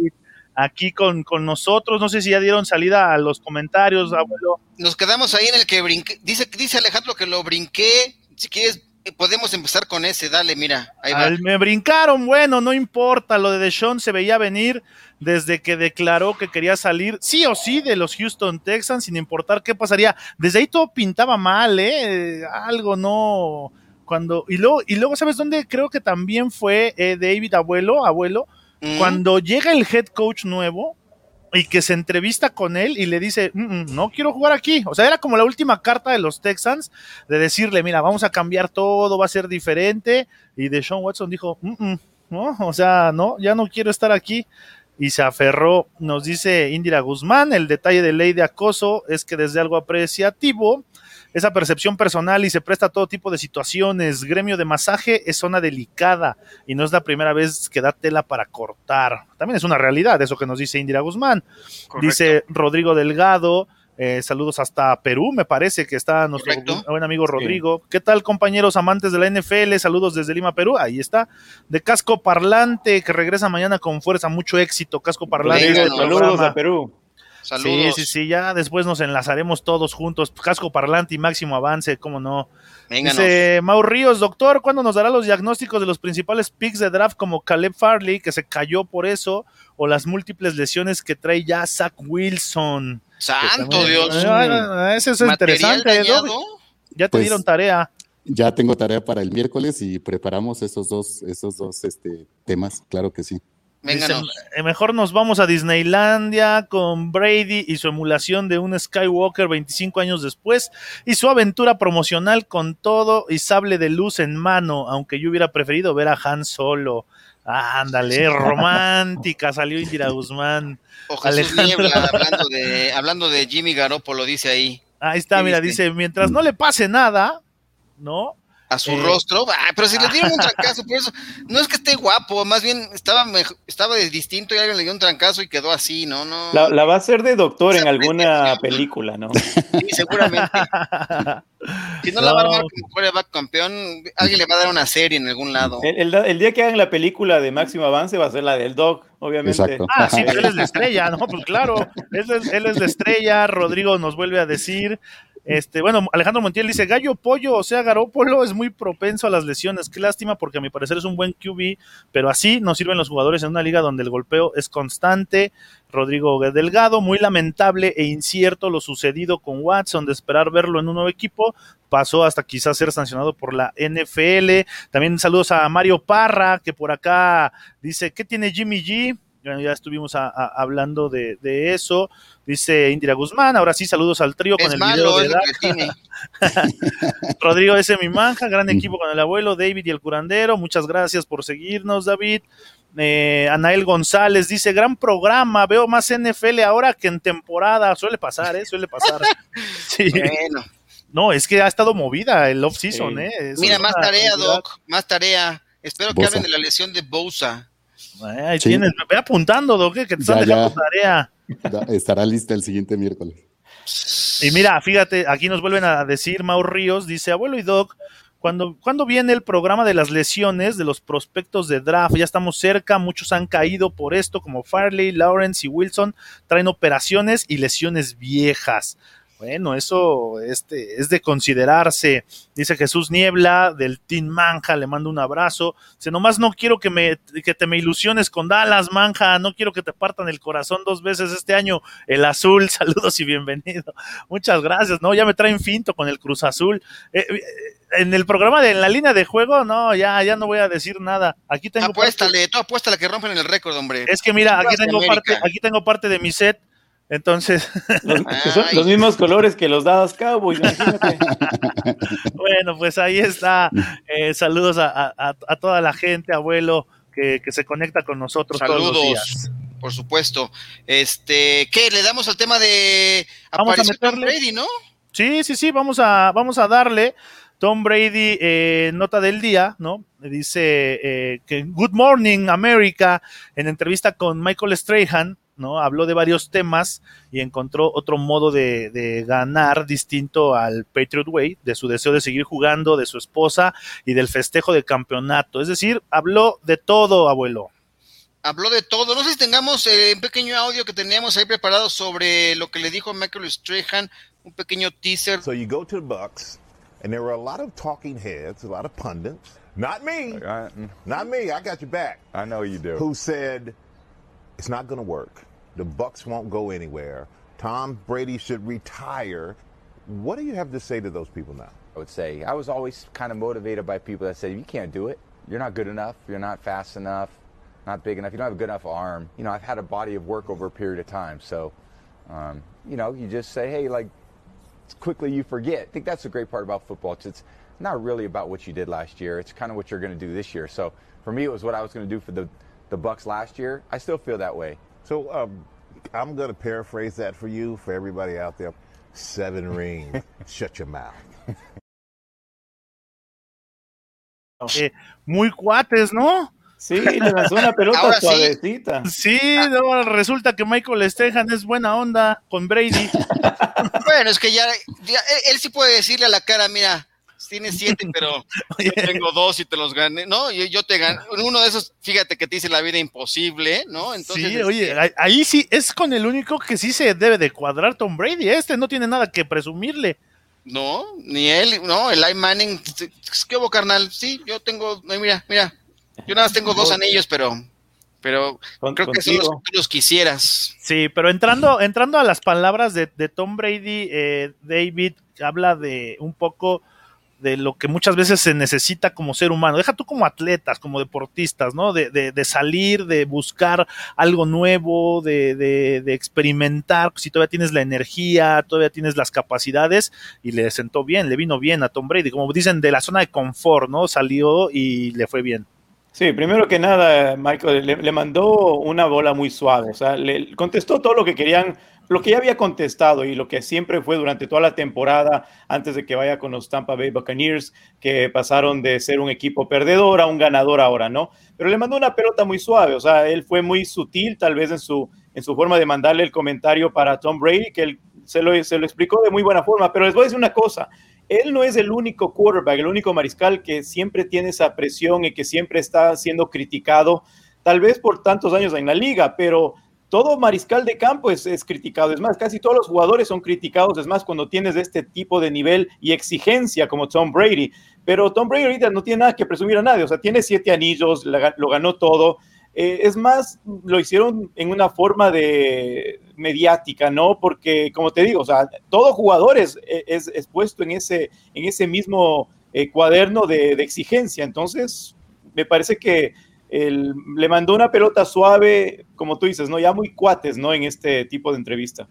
aquí con, con nosotros. No sé si ya dieron salida a los comentarios, abuelo. Nos quedamos ahí en el que brinqué. Dice, dice Alejandro que lo brinqué. Si quieres, podemos empezar con ese. Dale, mira, ahí va. Al- me brincaron, bueno, no importa, lo de Deshaun se veía venir desde que declaró que quería salir sí o sí de los Houston Texans, sin importar qué pasaría. Desde ahí todo pintaba mal, ¿eh? Algo no... Cuando, y luego, y luego, ¿sabes dónde? Creo que también fue eh, David Abuelo, abuelo, Mm. cuando llega el head coach nuevo y que se entrevista con él y le dice, "Mm, mm, no quiero jugar aquí. O sea, era como la última carta de los Texans de decirle, mira, vamos a cambiar todo, va a ser diferente. Y de Sean Watson dijo, "Mm, mm, no, o sea, no, ya no quiero estar aquí. Y se aferró, nos dice Indira Guzmán, el detalle de ley de acoso es que desde algo apreciativo, esa percepción personal y se presta a todo tipo de situaciones. Gremio de masaje es zona delicada y no es la primera vez que da tela para cortar. También es una realidad eso que nos dice Indira Guzmán. Correcto. Dice Rodrigo Delgado, eh, saludos hasta Perú, me parece que está nuestro Correcto. buen amigo Rodrigo. ¿Qué tal, compañeros amantes de la NFL? Saludos desde Lima, Perú. Ahí está. De Casco Parlante, que regresa mañana con fuerza. Mucho éxito, Casco Parlante. Rodrigo, no, saludos Programa. a Perú. Saludos. Sí, sí, sí, ya después nos enlazaremos todos juntos. Casco Parlante y máximo avance, cómo no. Vénganos. Dice Mau Ríos, doctor, ¿cuándo nos dará los diagnósticos de los principales picks de draft como Caleb Farley, que se cayó por eso, o las múltiples lesiones que trae ya Zach Wilson? Santo También- Dios. Ah, Eso es interesante, ¿no? Ya te Pues- dieron tarea. Ya tengo tarea para el miércoles y preparamos esos dos, esos dos este, temas, claro que sí. Eh, mejor nos vamos a Disneylandia con Brady y su emulación de un Skywalker 25 años después y su aventura promocional con todo y sable de luz en mano, aunque yo hubiera preferido ver a Han Solo. Ándale, romántica, salió Indira Guzmán. O Jesús. Niebla, hablando de, hablando de Jimmy Garoppolo, dice ahí. Ahí está, ¿Qué mira, dice, mientras no le pase nada, ¿no? A su Eh. rostro. Ah, pero si le dieron un trancazo, por eso. No es que esté guapo, más bien estaba, mej- estaba de distinto y alguien le dio un trancazo y quedó así, ¿no? no La, la va a hacer de doctor en alguna película, ¿no? Sí, seguramente. Si no, la va a armar como quarterback campeón, alguien le va a dar una serie en algún lado. El, el- el día que hagan la película de máximo avance va a ser la del Doc, obviamente. Exacto. Ah, sí, pero él es la estrella, ¿no? Pues claro, él es, él es la estrella. Rodrigo nos vuelve a decir. Este, bueno, Alejandro Montiel dice: Gallo Pollo, o sea, Garópolo es muy propenso a las lesiones. Qué lástima, porque a mi parecer es un buen QB, pero así nos sirven los jugadores en una liga donde el golpeo es constante. Rodrigo Delgado, muy lamentable e incierto lo sucedido con Watson, de esperar verlo en un nuevo equipo, pasó hasta quizás ser sancionado por la NFL. También saludos a Mario Parra, que por acá dice: ¿Qué tiene Jimmy G? Ya, ya estuvimos a- a- hablando de, de eso. Dice Indira Guzmán. Ahora sí, saludos al trío con el malo, video de. Rodrigo S. Mi Manja, gran equipo con el abuelo, David y el curandero. Muchas gracias por seguirnos, David. Eh, Anael González dice: Gran programa, veo más NFL ahora que en temporada. Suele pasar, ¿eh? Suele pasar. Sí. Bueno, No, es que ha estado movida el off-season, Sí. ¿eh? Eso mira, más tarea, realidad. Doc, más tarea. Espero que hablen de la lesión de Bosa. Eh, ahí Sí. tienes, ve apuntando, Doc, que te están Ya, dejando ya. tarea. Estará lista el siguiente miércoles. Y mira, fíjate, aquí nos vuelven a decir Mau Ríos, dice, abuelo y Doc, cuando, cuando viene el programa de las lesiones de los prospectos de draft? Ya estamos cerca, muchos han caído por esto, como Farley, Lawrence y Wilson, traen operaciones y lesiones viejas. Bueno, eso este, es de considerarse. Dice Jesús Niebla del Team Manja, le mando un abrazo. Dice, nomás no quiero que, me, que te me ilusiones con Dallas, Manja, no quiero que te partan el corazón dos veces este año. El azul, saludos y bienvenido. Muchas gracias, ¿no? Ya me traen finto con el Cruz Azul. Eh, eh, en el programa de en la línea de juego, no, ya, ya no voy a decir nada. Aquí tengo apuéstale, parte, tú apuéstale que rompen el récord, hombre. Es que mira, aquí tengo parte, aquí tengo parte de mi set entonces. Los, son los mismos colores que los dados Cowboys, bueno, pues ahí está. Eh, saludos a, a, toda la gente, abuelo, que, que, se conecta con nosotros saludos, todos los días. Por supuesto. Este, ¿qué? Le damos al tema de vamos a meterle. Brady, ¿no? Sí, sí, sí, vamos a, vamos a darle. Tom Brady, eh, nota del día, ¿no? Dice eh, que Good Morning America, en entrevista con Michael Strahan, ¿no? Habló de varios temas y encontró otro modo de, ganar distinto al Patriot Way, de su deseo de seguir jugando, de su esposa y del festejo del campeonato. Es decir, habló de todo, abuelo. Habló de todo. No sé si tengamos eh, un pequeño audio que teníamos ahí preparado sobre lo que le dijo Michael Strahan, un pequeño teaser. So you go to the Bucks, and there were a lot of talking heads, a lot of pundits. Not me. Not me. I got your back. I know you do. Who said It's not going to work. The Bucks won't go anywhere. Tom Brady should retire. What do you have to say to those people now? I would say I was always kind of motivated by people that said, you can't do it. You're not good enough. You're not fast enough. Not big enough. You don't have a good enough arm. You know, I've had a body of work over a period of time. So, um, you know, you just say, hey, like, quickly you forget. I think that's the great part about football. It's, it's not really about what you did last year. It's kind of what you're going to do this year. So for me, it was what I was going to do for the the Bucks last year. I still feel that way. So um, I'm going to paraphrase that for you, for everybody out there. Seven rings. Shut your mouth. Eh, muy cuates, ¿no? Sí, le lanzó una pelota suavecita. Sí, no, resulta que Michael Stehan es buena onda con Brady. bueno, es que ya, ya, él sí puede decirle a la cara, mira, tienes siete, pero yo tengo dos y te los gané, ¿no? Yo, yo te gané, uno de esos, fíjate que te dice la vida imposible, ¿no? Entonces, sí, oye, este ahí sí es con el único que sí se debe de cuadrar Tom Brady, este no tiene nada que presumirle. No, ni él, no, el I Manning, ¿qué hubo, carnal? Sí, yo tengo, mira, mira, yo nada más tengo dos anillos, pero pero creo que son los que los quisieras. Sí, pero entrando, entrando a las palabras de, de Tom Brady, eh, David habla de un poco de lo que muchas veces se necesita como ser humano. Deja tú como atletas, como deportistas, ¿no? De, de, salir, de buscar algo nuevo, de, de, experimentar, si todavía tienes la energía, todavía tienes las capacidades, y le sentó bien, le vino bien a Tom Brady, como dicen, de la zona de confort, ¿no? Salió y le fue bien. Sí, primero que nada, Michael, le, le mandó una bola muy suave, o sea, le contestó todo lo que querían lo que ya había contestado y lo que siempre fue durante toda la temporada, antes de que vaya con los Tampa Bay Buccaneers, que pasaron de ser un equipo perdedor a un ganador ahora, ¿no? Pero le mandó una pelota muy suave, o sea, él fue muy sutil tal vez en su, en su forma de mandarle el comentario para Tom Brady, que él se lo, se lo explicó de muy buena forma, pero les voy a decir una cosa, él no es el único quarterback, el único mariscal que siempre tiene esa presión y que siempre está siendo criticado, tal vez por tantos años en la liga, pero todo mariscal de campo es, criticado. Es más, casi todos los jugadores son criticados. Es más, cuando tienes este tipo de nivel y exigencia como Tom Brady. Pero Tom Brady ahorita no tiene nada que presumir a nadie. O sea, tiene siete anillos, lo ganó todo. Eh, es más, lo hicieron en una forma de mediática, ¿no? Porque, como te digo, o sea, todo jugador es, es, puesto en ese, en ese mismo eh, cuaderno de, de exigencia. Entonces, me parece que le mandó una pelota suave, como tú dices, ¿no? Ya muy cuates, ¿no? En este tipo de entrevista.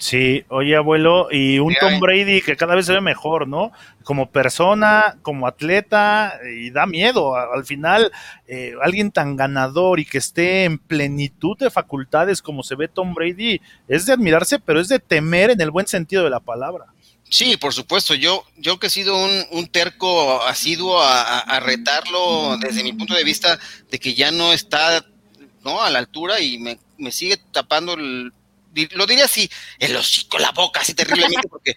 Sí, oye abuelo, y un Tom Brady que cada vez se ve mejor, ¿no? Como persona, como atleta, y da miedo. Al final, eh, alguien tan ganador y que esté en plenitud de facultades como se ve Tom Brady, es de admirarse, pero es de temer en el buen sentido de la palabra. Sí, por supuesto. Yo, yo que he sido un, terco asiduo a, retarlo desde mi punto de vista de que ya no está ¿no? a la altura y me, me sigue tapando el, lo diría así, el hocico, la boca, así terriblemente, porque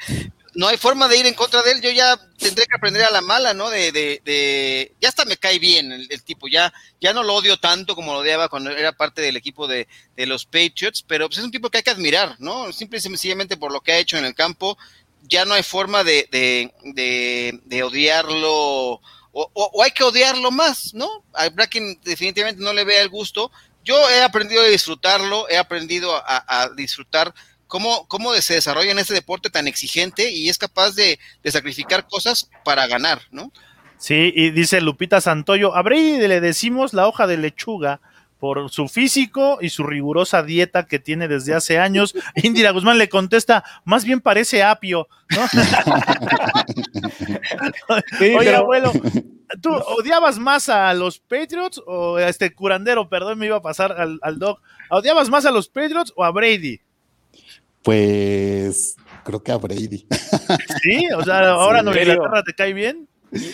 no hay forma de ir en contra de él. Yo ya tendré que aprender a la mala, ¿no? De, de, de ya hasta me cae bien el, tipo, ya, ya no lo odio tanto como lo odiaba cuando era parte del equipo de, de los Patriots, pero pues es un tipo que hay que admirar, ¿no? Simple y sencillamente por lo que ha hecho en el campo, ya no hay forma de, de, de odiarlo. O, hay que odiarlo más, ¿no? A Bracken definitivamente no le vea el gusto. Yo he aprendido a disfrutarlo, he aprendido a, disfrutar cómo, cómo se desarrolla en este deporte tan exigente y es capaz de, sacrificar cosas para ganar, ¿no? Sí, y dice Lupita Santoyo, a Brady le decimos la hoja de lechuga por su físico y su rigurosa dieta que tiene desde hace años. Indira Guzmán le contesta, más bien parece apio, ¿no? Oye, abuelo, ¿tú odiabas más a los Patriots o a este curandero, perdón, me iba a pasar al, al doc, ¿odiabas más a los Patriots o a Brady? Pues creo que a Brady. Sí, o sea, ahora no Inglaterra te cae bien.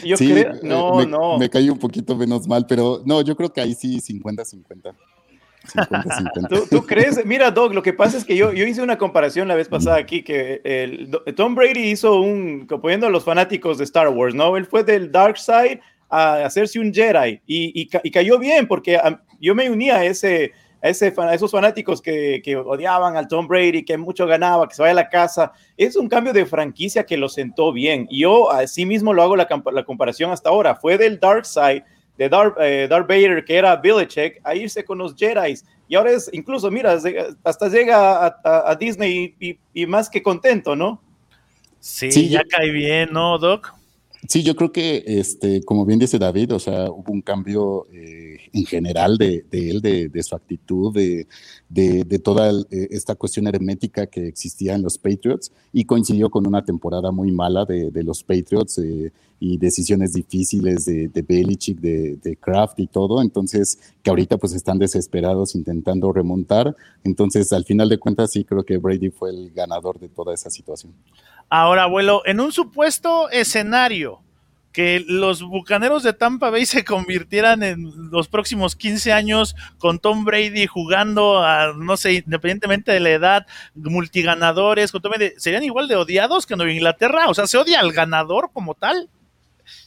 Yo creo, eh, no, me, no. Me cae un poquito menos mal, pero no, yo creo que ahí sí 50-50. 50, ¿Tú, ¿Tú, crees? Mira, Doc, lo que pasa es que yo, yo hice una comparación la vez pasada aquí, que el, Tom Brady hizo un, poniendo a los fanáticos de Star Wars, ¿no? Él fue del Dark Side a hacerse un Jedi y, y, y cayó bien porque yo me unía a ese, a, esos fanáticos que, odiaban al Tom Brady, que mucho ganaba, que se vaya a la casa. Es un cambio de franquicia que lo sentó bien. Y yo así mismo lo hago la, comparación hasta ahora. Fue del Dark Side, de Darth, eh, Vader, que era Belichick, a irse con los Jedi. Y ahora es, incluso, mira, hasta llega a, Disney y, más que contento, ¿no? Sí, ya cae bien, ¿no, Doc? Sí, yo creo que, este, como bien dice David, o sea, hubo un cambio eh, en general de, él, de, su actitud, de, toda eh, esta cuestión hermética que existía en los Patriots y coincidió con una temporada muy mala de, los Patriots eh, y decisiones difíciles de, de Belichick, de, Kraft y todo. Entonces, que ahorita pues están desesperados intentando remontar. Entonces, al final de cuentas, sí creo que Brady fue el ganador de toda esa situación. Ahora, abuelo, en un supuesto escenario que los bucaneros de Tampa Bay se convirtieran en los próximos 15 años con Tom Brady jugando a, no sé, independientemente de la edad, multiganadores, con Tom Brady, ¿serían igual de odiados que Nueva Inglaterra? O sea, ¿se odia al ganador como tal?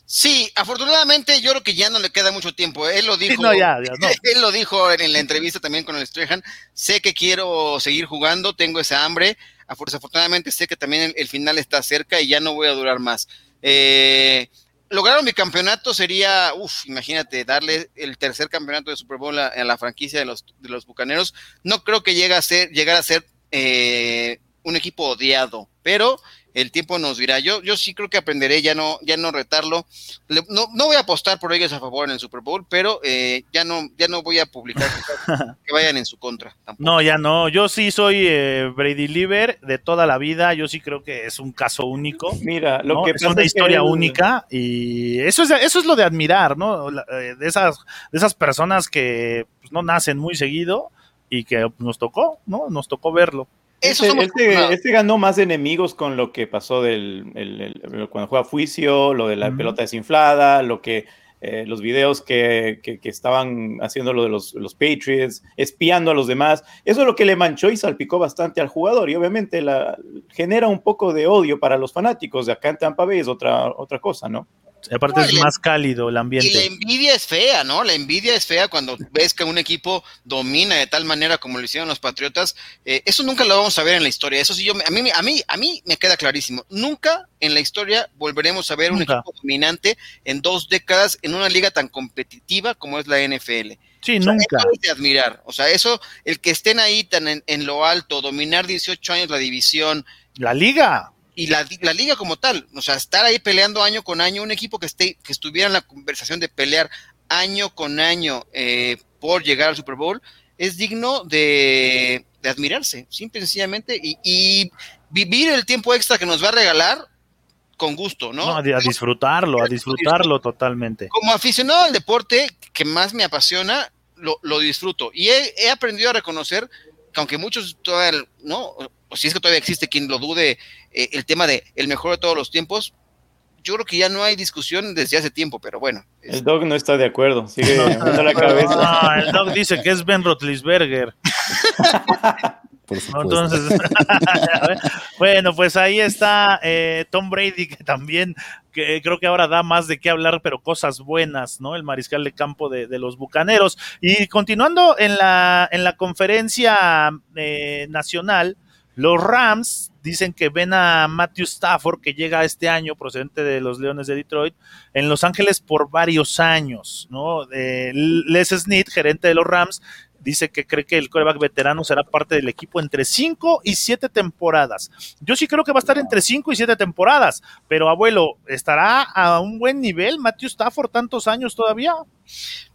Sí, afortunadamente yo creo que ya no le queda mucho tiempo. Él lo dijo. Él lo dijo en la entrevista también con el Strehan. Sé que quiero seguir jugando, tengo esa hambre. Afortunadamente sé que también el, final está cerca y ya no voy a durar más. Eh, lograron mi campeonato sería, uff, imagínate, darle el tercer campeonato de Super Bowl a, la franquicia de los, de los Bucaneros. No creo que llegue a ser, llegar a ser eh, un equipo odiado, pero el tiempo nos dirá. Yo, yo sí creo que aprenderé ya no, ya no retarlo. no, no voy a apostar por ellos a favor en el Super Bowl, pero eh, ya no, ya no voy a publicar que vayan en su contra. No, ya no. Yo sí soy eh, Brady Liver de toda la vida. Yo sí creo que es un caso único. Mira, lo que es una historia única y eso es, eso es lo de admirar, ¿no? Eh, de esas, de esas personas que pues, no nacen muy seguido y que nos tocó, ¿no? Nos tocó verlo. Este, este, este, ganó más enemigos con lo que pasó del cuando juega Fuicio, lo de la pelota desinflada, lo que eh, los videos que, que, estaban haciendo lo de los, los, Patriots, espiando a los demás. Eso es lo que le manchó y salpicó bastante al jugador y obviamente la, genera un poco de odio para los fanáticos de acá en Tampa Bay, es otra, otra cosa, ¿no? Aparte es más cálido el ambiente. Y la envidia es fea, ¿no? La envidia es fea cuando ves que un equipo domina de tal manera como lo hicieron los Patriotas. Eh, eso nunca lo vamos a ver en la historia. Eso sí, yo, a mí, a mí, a mí me queda clarísimo. Nunca en la historia volveremos a ver un equipo dominante en dos décadas en una liga tan competitiva como es la NFL. Sí, nunca. Eso es de admirar. O sea, eso, el que estén ahí tan en, en lo alto, dominar 18 años la división. La liga y la, la, liga como tal, o sea, estar ahí peleando año con año, un equipo que, esté, que estuviera en la conversación de pelear año con año eh, por llegar al Super Bowl, es digno de, admirarse, simple y sencillamente, y, vivir el tiempo extra que nos va a regalar con gusto, ¿no? a disfrutarlo, a disfrutarlo totalmente. Como aficionado al deporte que más me apasiona, lo, lo disfruto, y he, he aprendido a reconocer que aunque muchos todavía, ¿no? O si es que todavía existe quien lo dude, eh, el tema de el mejor de todos los tiempos, yo creo que ya no hay discusión desde hace tiempo, pero bueno. El Dog no está de acuerdo, sigue la cabeza. No, el Dog dice que es Ben Rotlisberger. por supuesto. Entonces, bueno, pues ahí está eh, Tom Brady, que también que creo que ahora da más de qué hablar, pero cosas buenas, ¿no? El mariscal de campo de, los Bucaneros. Y continuando en la, en la conferencia eh, nacional, los Rams dicen que ven a Matthew Stafford, que llega este año procedente de los Leones de Detroit, en Los Ángeles por varios años, ¿no? Les Snead, gerente de los Rams, dice que cree que el coreback veterano será parte del equipo entre 5 y 7 temporadas. Yo sí creo que va a estar entre 5 y 7 temporadas, pero abuelo, ¿estará a un buen nivel Matthew Stafford tantos años todavía?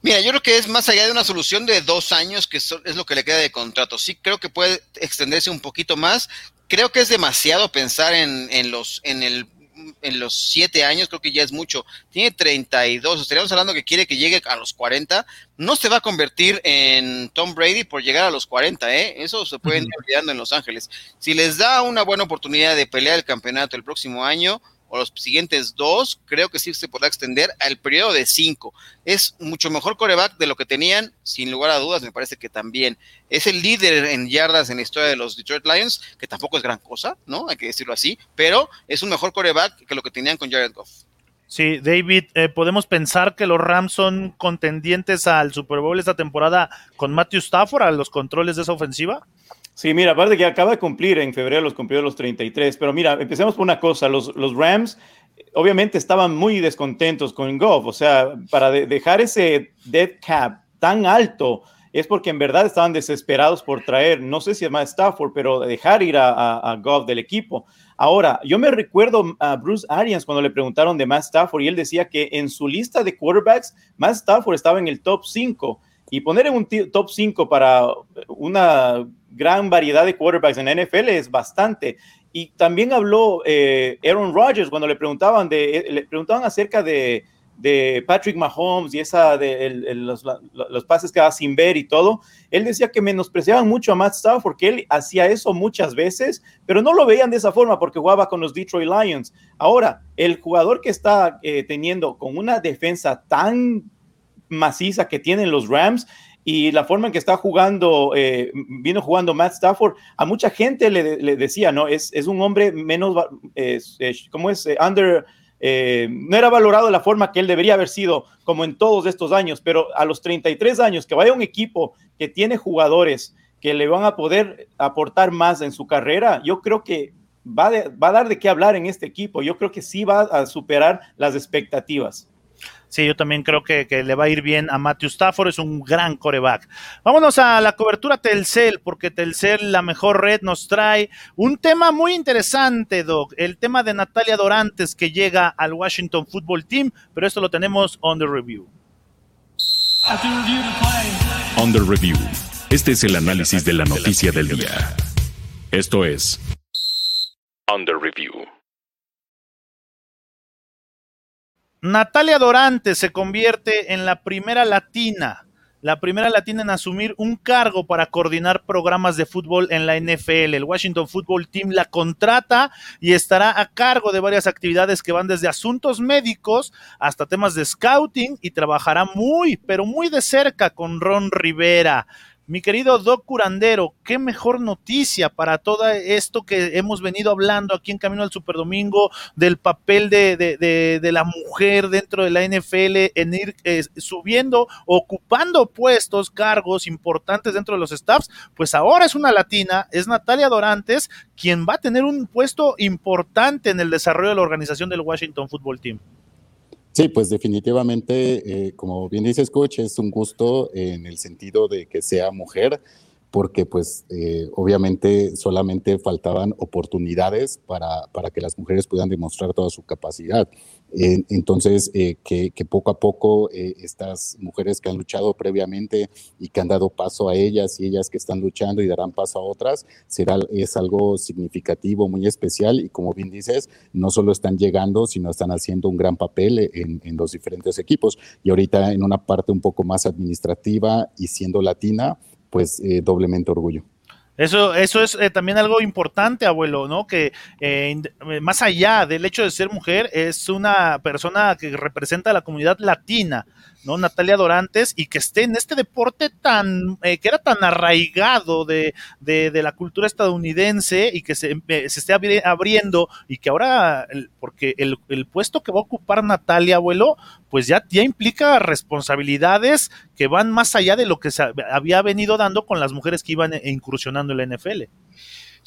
Mira, yo creo que es más allá de una solución de dos años, que es lo que le queda de contrato. Sí creo que puede extenderse un poquito más. Creo que es demasiado pensar en, en los, en el en los siete años, creo que ya es mucho. Tiene 32, estaríamos hablando que quiere que llegue a los 40. No se va a convertir en Tom Brady por llegar a los 40, ¿eh? Eso se puede ir olvidando en Los Ángeles. Si les da una buena oportunidad de pelear el campeonato el próximo año, o los siguientes dos, creo que sí se podrá extender al periodo de cinco. Es mucho mejor coreback de lo que tenían, sin lugar a dudas, me parece que también. Es el líder en yardas en la historia de los Detroit Lions, que tampoco es gran cosa, ¿no? Hay que decirlo así, pero es un mejor coreback que lo que tenían con Jared Goff. Sí, David, eh, podemos pensar que los Rams son contendientes al Super Bowl esta temporada con Matthew Stafford a los controles de esa ofensiva. Sí, mira, aparte que acaba de cumplir en febrero los cumplió los 33, pero mira, empecemos por una cosa, los, los Rams obviamente estaban muy descontentos con Goff, o sea, para dejar ese dead cap tan alto es porque en verdad estaban desesperados por traer, no sé si es más Stafford, pero dejar ir a, a, Goff del equipo. Ahora, yo me recuerdo a Bruce Arians cuando le preguntaron de Matt Stafford y él decía que en su lista de quarterbacks, Matt Stafford estaba en el top 5 y poner en un top 5 para una gran variedad de quarterbacks en la NFL es bastante. Y también habló eh, Aaron Rodgers cuando le preguntaban, eh, le preguntaban acerca de, de Patrick Mahomes y esa de los, los, pases que va sin ver y todo. Él decía que menospreciaban mucho a Matt Stafford porque él hacía eso muchas veces, pero no lo veían de esa forma porque jugaba con los Detroit Lions. Ahora, el jugador que está eh, teniendo con una defensa tan maciza que tienen los Rams y la forma en que está jugando, eh, vino jugando Matt Stafford, a mucha gente le, decía, ¿no? Es, es, un hombre menos, es, ¿cómo es? Eh, under, eh, no era valorado de la forma que él debería haber sido, como en todos estos años, pero a los 33 años, que vaya un equipo que tiene jugadores que le van a poder aportar más en su carrera, yo creo que va, va a dar de qué hablar en este equipo, yo creo que sí va a superar las expectativas. Sí, yo también creo que, le va a ir bien a Matthew Stafford, es un gran coreback. Vámonos a la cobertura Telcel, porque Telcel, la mejor red, nos trae un tema muy interesante, Doc, el tema de Natalia Dorantes que llega al Washington Football Team, pero esto lo tenemos on the review. On the review. Este es el análisis de la noticia del día. Esto es On the review. Natalia Dorante se convierte en la primera latina, la primera latina en asumir un cargo para coordinar programas de fútbol en la NFL. El Washington Football Team la contrata y estará a cargo de varias actividades que van desde asuntos médicos hasta temas de scouting y trabajará muy, pero muy de cerca con Ron Rivera. Mi querido Doc Curandero, qué mejor noticia para todo esto que hemos venido hablando aquí en Camino al Superdomingo, del papel de, la mujer dentro de la NFL en ir eh, subiendo, ocupando puestos, cargos importantes dentro de los staffs, pues ahora es una latina, es Natalia Dorantes, quien va a tener un puesto importante en el desarrollo de la organización del Washington Football Team. Sí, pues definitivamente, eh, como bien dices, coach, es un gusto en el sentido de que sea mujer, porque pues eh, obviamente solamente faltaban oportunidades para, para, que las mujeres puedan demostrar toda su capacidad. entonces, eh, que, poco a poco eh, estas mujeres que han luchado previamente y que han dado paso a ellas y ellas que están luchando y darán paso a otras, será, es algo significativo, muy especial y como bien dices, no solo están llegando, sino están haciendo un gran papel en, en los diferentes equipos. Y ahorita en una parte un poco más administrativa y siendo latina, pues eh, doblemente orgullo. Eso, eso es eh, también algo importante, abuelo, ¿no? Que eh, más allá del hecho de ser mujer, es una persona que representa a la comunidad latina ¿no? Natalia Dorantes, y que esté en este deporte tan, eh, que era tan arraigado de, de, la cultura estadounidense y que se, eh, se esté abriendo y que ahora, porque el, el, puesto que va a ocupar Natalia, abuelo, pues ya, ya implica responsabilidades que van más allá de lo que se había venido dando con las mujeres que iban incursionando en la NFL.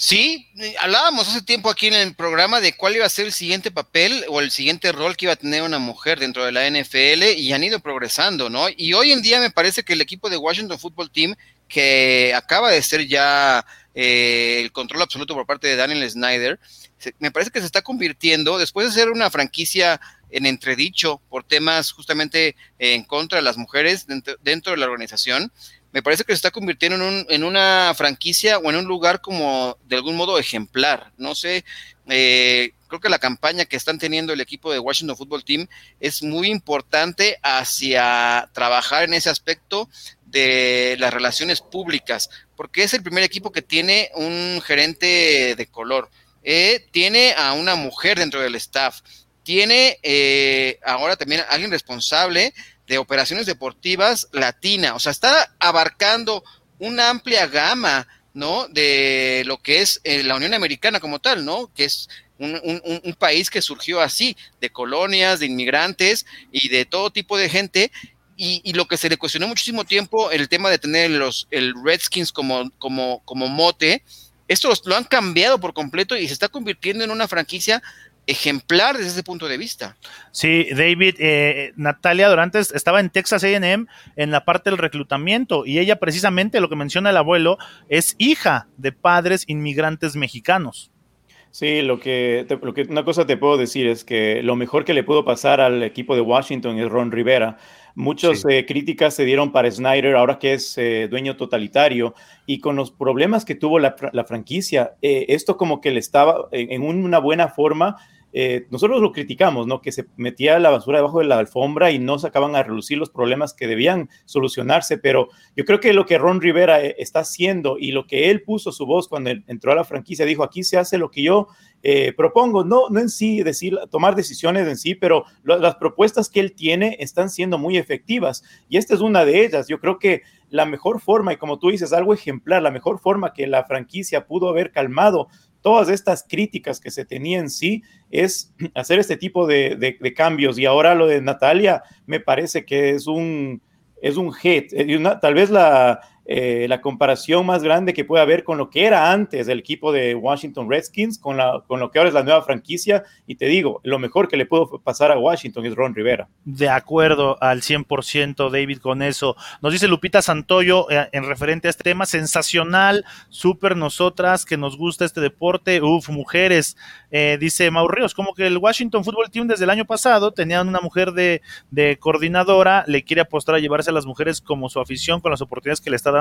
Sí, hablábamos hace tiempo aquí en el programa de cuál iba a ser el siguiente papel o el siguiente rol que iba a tener una mujer dentro de la NFL y han ido progresando, ¿no? Y hoy en día me parece que el equipo de Washington Football Team, que acaba de ser ya eh, el control absoluto por parte de Daniel Snyder, me parece que se está convirtiendo, después de ser una franquicia en entredicho por temas justamente en contra de las mujeres dentro de la organización, me parece que se está convirtiendo en, un, en una franquicia o en un lugar como de algún modo ejemplar. No sé, eh, creo que la campaña que están teniendo el equipo de Washington Football Team es muy importante hacia trabajar en ese aspecto de las relaciones públicas, porque es el primer equipo que tiene un gerente de color, eh, tiene a una mujer dentro del staff, tiene eh, ahora también a alguien responsable de operaciones deportivas latina, o sea, está abarcando una amplia gama, ¿no? De lo que es eh, la Unión Americana como tal, ¿no? Que es un, un, país que surgió así, de colonias, de inmigrantes y de todo tipo de gente. Y, y, lo que se le cuestionó muchísimo tiempo, el tema de tener los, el Redskins como, como, como mote, esto lo han cambiado por completo y se está convirtiendo en una franquicia ejemplar desde ese punto de vista. Sí, David, eh, Natalia Dorantes estaba en Texas AM en la parte del reclutamiento y ella precisamente, lo que menciona el abuelo, es hija de padres inmigrantes mexicanos. Sí, lo que, lo que una cosa te puedo decir es que lo mejor que le pudo pasar al equipo de Washington es Ron Rivera. Muchas eh, críticas se dieron para Snyder ahora que es eh, dueño totalitario y con los problemas que tuvo la, franquicia, esto como que le estaba en una buena forma eh, nosotros lo criticamos, ¿no? Que se metía la basura debajo de la alfombra y no sacaban a relucir los problemas que debían solucionarse, pero yo creo que lo que Ron Rivera eh, está haciendo y lo que él puso su voz cuando entró a la franquicia, dijo, aquí se hace lo que yo eh, propongo, no, no en sí decir, tomar decisiones en sí, pero las propuestas que él tiene están siendo muy efectivas y esta es una de ellas. Yo creo que la mejor forma, y como tú dices, algo ejemplar, la mejor forma que la franquicia pudo haber calmado todas estas críticas que se tenían en sí es hacer este tipo de, cambios. Y ahora lo de Natalia me parece que es un, es un hit. Eh, tal vez la, eh, la comparación más grande que puede haber con lo que era antes del equipo de Washington Redskins, con, la, con lo que ahora es la nueva franquicia. Y te digo, lo mejor que le pudo pasar a Washington es Ron Rivera. De acuerdo al 100%, David, con eso. Nos dice Lupita Santoyo eh, en referente a este tema, sensacional, súper nosotras, que nos gusta este deporte. Uf, mujeres, eh, dice Maurrios, como que el Washington Football Team desde el año pasado tenían una mujer de, de coordinadora, le quiere apostar a llevarse a las mujeres como su afición con las oportunidades que le está dando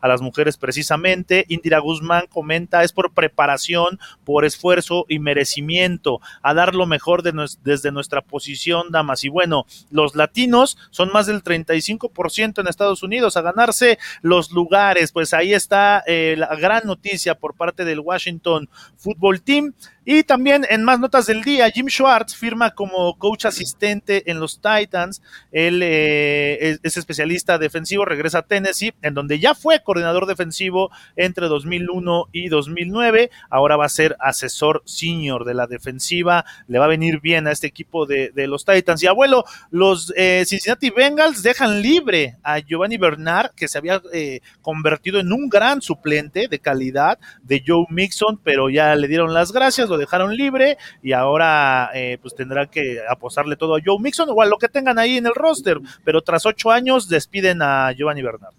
a las mujeres precisamente. Indira Guzmán comenta, es por preparación, por esfuerzo y merecimiento, a dar lo mejor de desde nuestra posición, damas. Y bueno, los latinos son más del 35% en Estados Unidos, a ganarse los lugares. Pues ahí está eh, la gran noticia por parte del Washington Football Team. Y también en más notas del día, Jim Schwartz firma como coach asistente en los Titans. Él eh, es, especialista defensivo, regresa a Tennessee, en donde ya fue coordinador defensivo entre 2001 y 2009. Ahora va a ser asesor senior de la defensiva. Le va a venir bien a este equipo de, los Titans. Y abuelo, los eh, Cincinnati Bengals dejan libre a Giovanni Bernard, que se había eh, convertido en un gran suplente de calidad de Joe Mixon, pero ya le dieron las gracias dejaron libre y ahora eh, pues tendrá que apostarle todo a Joe Mixon o a lo que tengan ahí en el roster, pero tras ocho años despiden a Giovanni Bernard.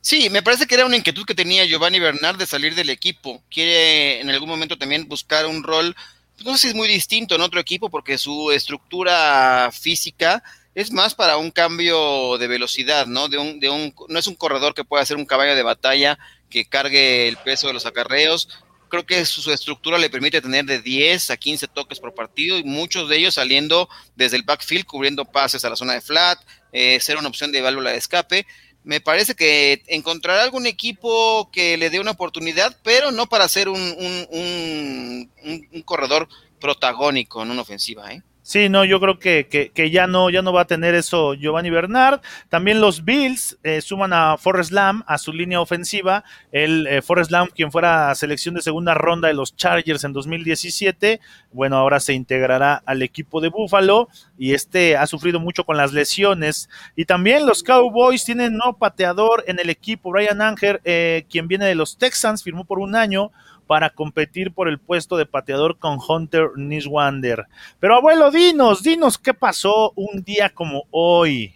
Sí, me parece que era una inquietud que tenía Giovanni Bernard de salir del equipo. Quiere en algún momento también buscar un rol, pues, no sé si es muy distinto en otro equipo porque su estructura física es más para un cambio de velocidad, ¿no? De un, de un, no es un corredor que pueda ser un caballo de batalla que cargue el peso de los acarreos, creo que su, estructura le permite tener de 10 a 15 toques por partido y muchos de ellos saliendo desde el backfield, cubriendo pases a la zona de flat, eh, ser una opción de válvula de escape. Me parece que encontrará algún equipo que le dé una oportunidad, pero no para ser un, un, un, un corredor protagónico en una ofensiva. ¿eh? Sí, no, yo creo que, que, ya no ya no va a tener eso Giovanni Bernard. También los Bills eh, suman a Forrest Lamb a su línea ofensiva. El eh, Forrest Lamb, quien fuera selección de segunda ronda de los Chargers en 2017, bueno, ahora se integrará al equipo de Buffalo y este ha sufrido mucho con las lesiones. Y también los Cowboys tienen no pateador en el equipo. Brian Anger, eh, quien viene de los Texans, firmó por un año para competir por el puesto de pateador con Hunter Niswander. Pero abuelo, dinos, dinos qué pasó un día como hoy.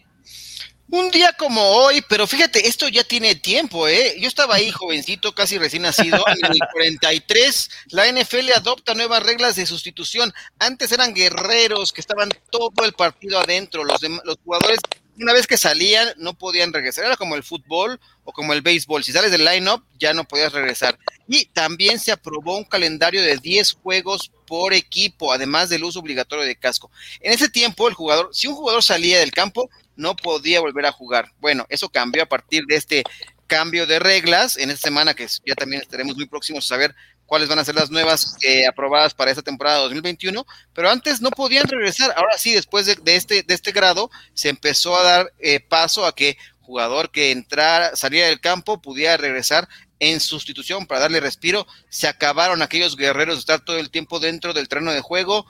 Un día como hoy, pero fíjate, esto ya tiene tiempo, ¿eh? Yo estaba ahí jovencito, casi recién nacido, en el 43, la NFL adopta nuevas reglas de sustitución. Antes eran guerreros que estaban todo el partido adentro, los, los jugadores una vez que salían no podían regresar, era como el fútbol o como el béisbol, si sales del line-up ya no podías regresar. Y también se aprobó un calendario de 10 juegos por equipo, además del uso obligatorio de casco. En ese tiempo el jugador, si un jugador salía del campo, no podía volver a jugar. Bueno, eso cambió a partir de este cambio de reglas en esta semana que ya también estaremos muy próximos a saber cuáles van a ser las nuevas eh, aprobadas para esta temporada 2021, pero antes no podían regresar. Ahora sí, después de, este, de este grado, se empezó a dar eh, paso a que jugador que entrara, salía del campo pudiera regresar en sustitución para darle respiro. Se acabaron aquellos guerreros de estar todo el tiempo dentro del terreno de juego.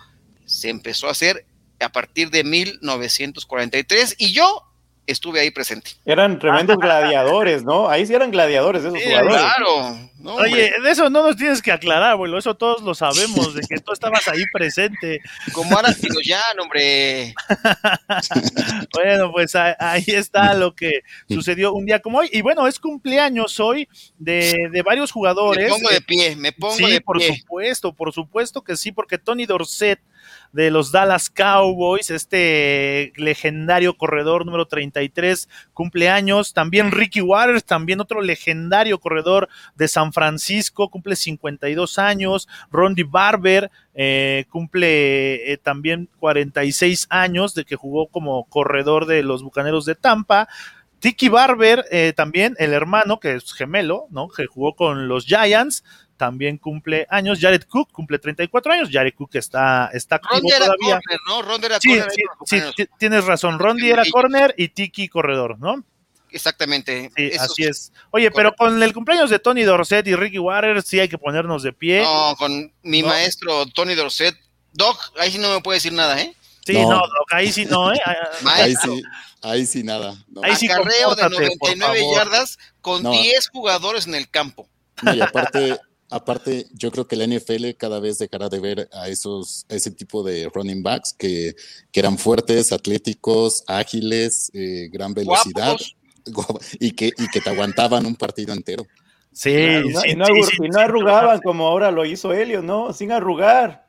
Se empezó a hacer a partir de 1943 y yo estuve ahí presente. Eran tremendos gladiadores, ¿no? Ahí sí eran gladiadores esos jugadores. Claro. Oye, de eso no nos tienes que aclarar, abuelo, eso todos lo sabemos, de que tú estabas ahí presente. Como ahora ya, hombre. bueno, pues ahí está lo que sucedió un día como hoy. Y bueno, es cumpleaños hoy de, de varios jugadores. Me pongo de pie, me pongo de pie. Sí, por supuesto, por supuesto que sí, porque Tony Dorset de los Dallas Cowboys, este legendario corredor número 33, cumpleaños. También Ricky Waters, también otro legendario corredor de San Francisco, cumple 52 años. Rondy Barber eh, cumple eh, también 46 años de que jugó como corredor de los Bucaneros de Tampa. Tiki Barber, eh, también el hermano, que es gemelo, ¿no? Que jugó con los Giants, también cumple años. Jared Cook cumple 34 años. Jared Cook está, está activo todavía. ¿no? era sí, Sí, sí, tienes razón. Rondi era corner y Tiki corredor, ¿no? Exactamente. Sí, así es. Oye, pero con el cumpleaños de Tony Dorset y Ricky Waters sí hay que ponernos de pie. No, con mi maestro Tony Dorset. Doc, ahí sí no me puede decir nada, ¿eh? Sí, no, Doc, ahí sí no, ¿eh? ahí sí, ahí sí nada. Ahí sí Acarreo de 99 yardas con 10 jugadores en el campo. y aparte, Aparte, yo creo que la NFL cada vez dejará de ver a esos, ese tipo de running backs que, eran fuertes, atléticos, ágiles, eh, gran velocidad y que, y que te aguantaban un partido entero. Sí, y, no, arrugaban como ahora lo hizo Helio, ¿no? Sin arrugar.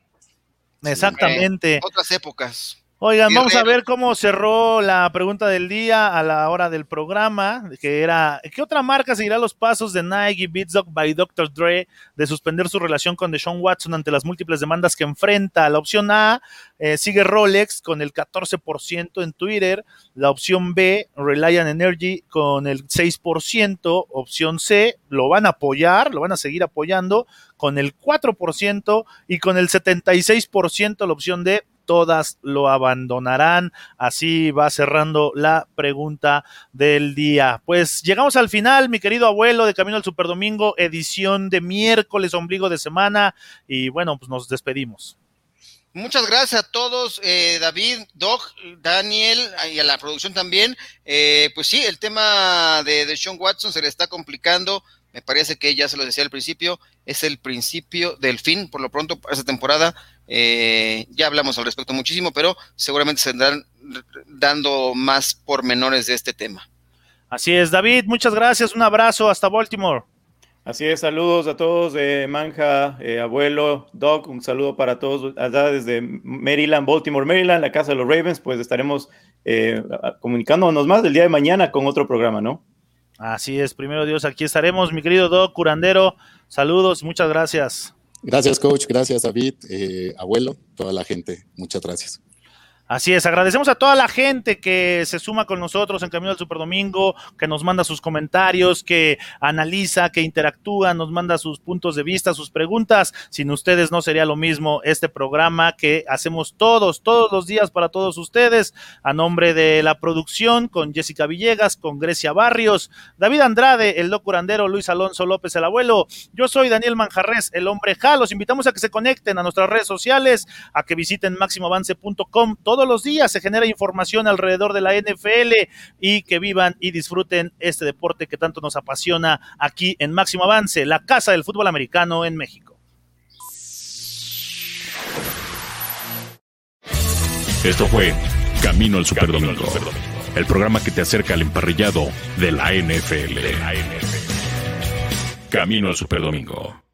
Exactamente. otras épocas. Oigan, vamos a ver cómo cerró la pregunta del día a la hora del programa, que era, ¿qué otra marca seguirá los pasos de Nike y Beats by Dr. Dre de suspender su relación con Deshaun Watson ante las múltiples demandas que enfrenta? La opción A eh, sigue Rolex con el 14% en Twitter, la opción B, Reliant Energy con el 6%, opción C, lo van a apoyar, lo van a seguir apoyando con el 4% y con el 76% la opción D todas lo abandonarán. Así va cerrando la pregunta del día. Pues llegamos al final, mi querido abuelo, de Camino al Superdomingo, edición de miércoles, ombligo de semana. Y bueno, pues nos despedimos. Muchas gracias a todos, eh, David, Doc, Daniel y a la producción también. Eh, pues sí, el tema de, de Sean Watson se le está complicando me parece que ya se lo decía al principio, es el principio del fin, por lo pronto, para esta temporada. Eh, ya hablamos al respecto muchísimo, pero seguramente se tendrán dando más pormenores de este tema. Así es, David, muchas gracias, un abrazo, hasta Baltimore. Así es, saludos a todos de Manja, eh, abuelo, Doc, un saludo para todos allá desde Maryland, Baltimore, Maryland, la casa de los Ravens, pues estaremos eh, comunicándonos más del día de mañana con otro programa, ¿no? Así es, primero Dios, aquí estaremos, mi querido Doc Curandero. Saludos, muchas gracias. Gracias, coach. Gracias, David, eh, abuelo, toda la gente. Muchas gracias. Así es, agradecemos a toda la gente que se suma con nosotros en Camino al Superdomingo, que nos manda sus comentarios, que analiza, que interactúa, nos manda sus puntos de vista, sus preguntas. Sin ustedes no sería lo mismo este programa que hacemos todos, todos los días para todos ustedes. A nombre de la producción, con Jessica Villegas, con Grecia Barrios, David Andrade, el locurandero Luis Alonso López, el abuelo. Yo soy Daniel Manjarres, el hombre Ja. Los invitamos a que se conecten a nuestras redes sociales, a que visiten máximoavance.com todos los días se genera información alrededor de la NFL y que vivan y disfruten este deporte que tanto nos apasiona aquí en Máximo Avance, la casa del fútbol americano en México. Esto fue Camino al Superdomingo, el programa que te acerca al emparrillado de la NFL. Camino al Superdomingo.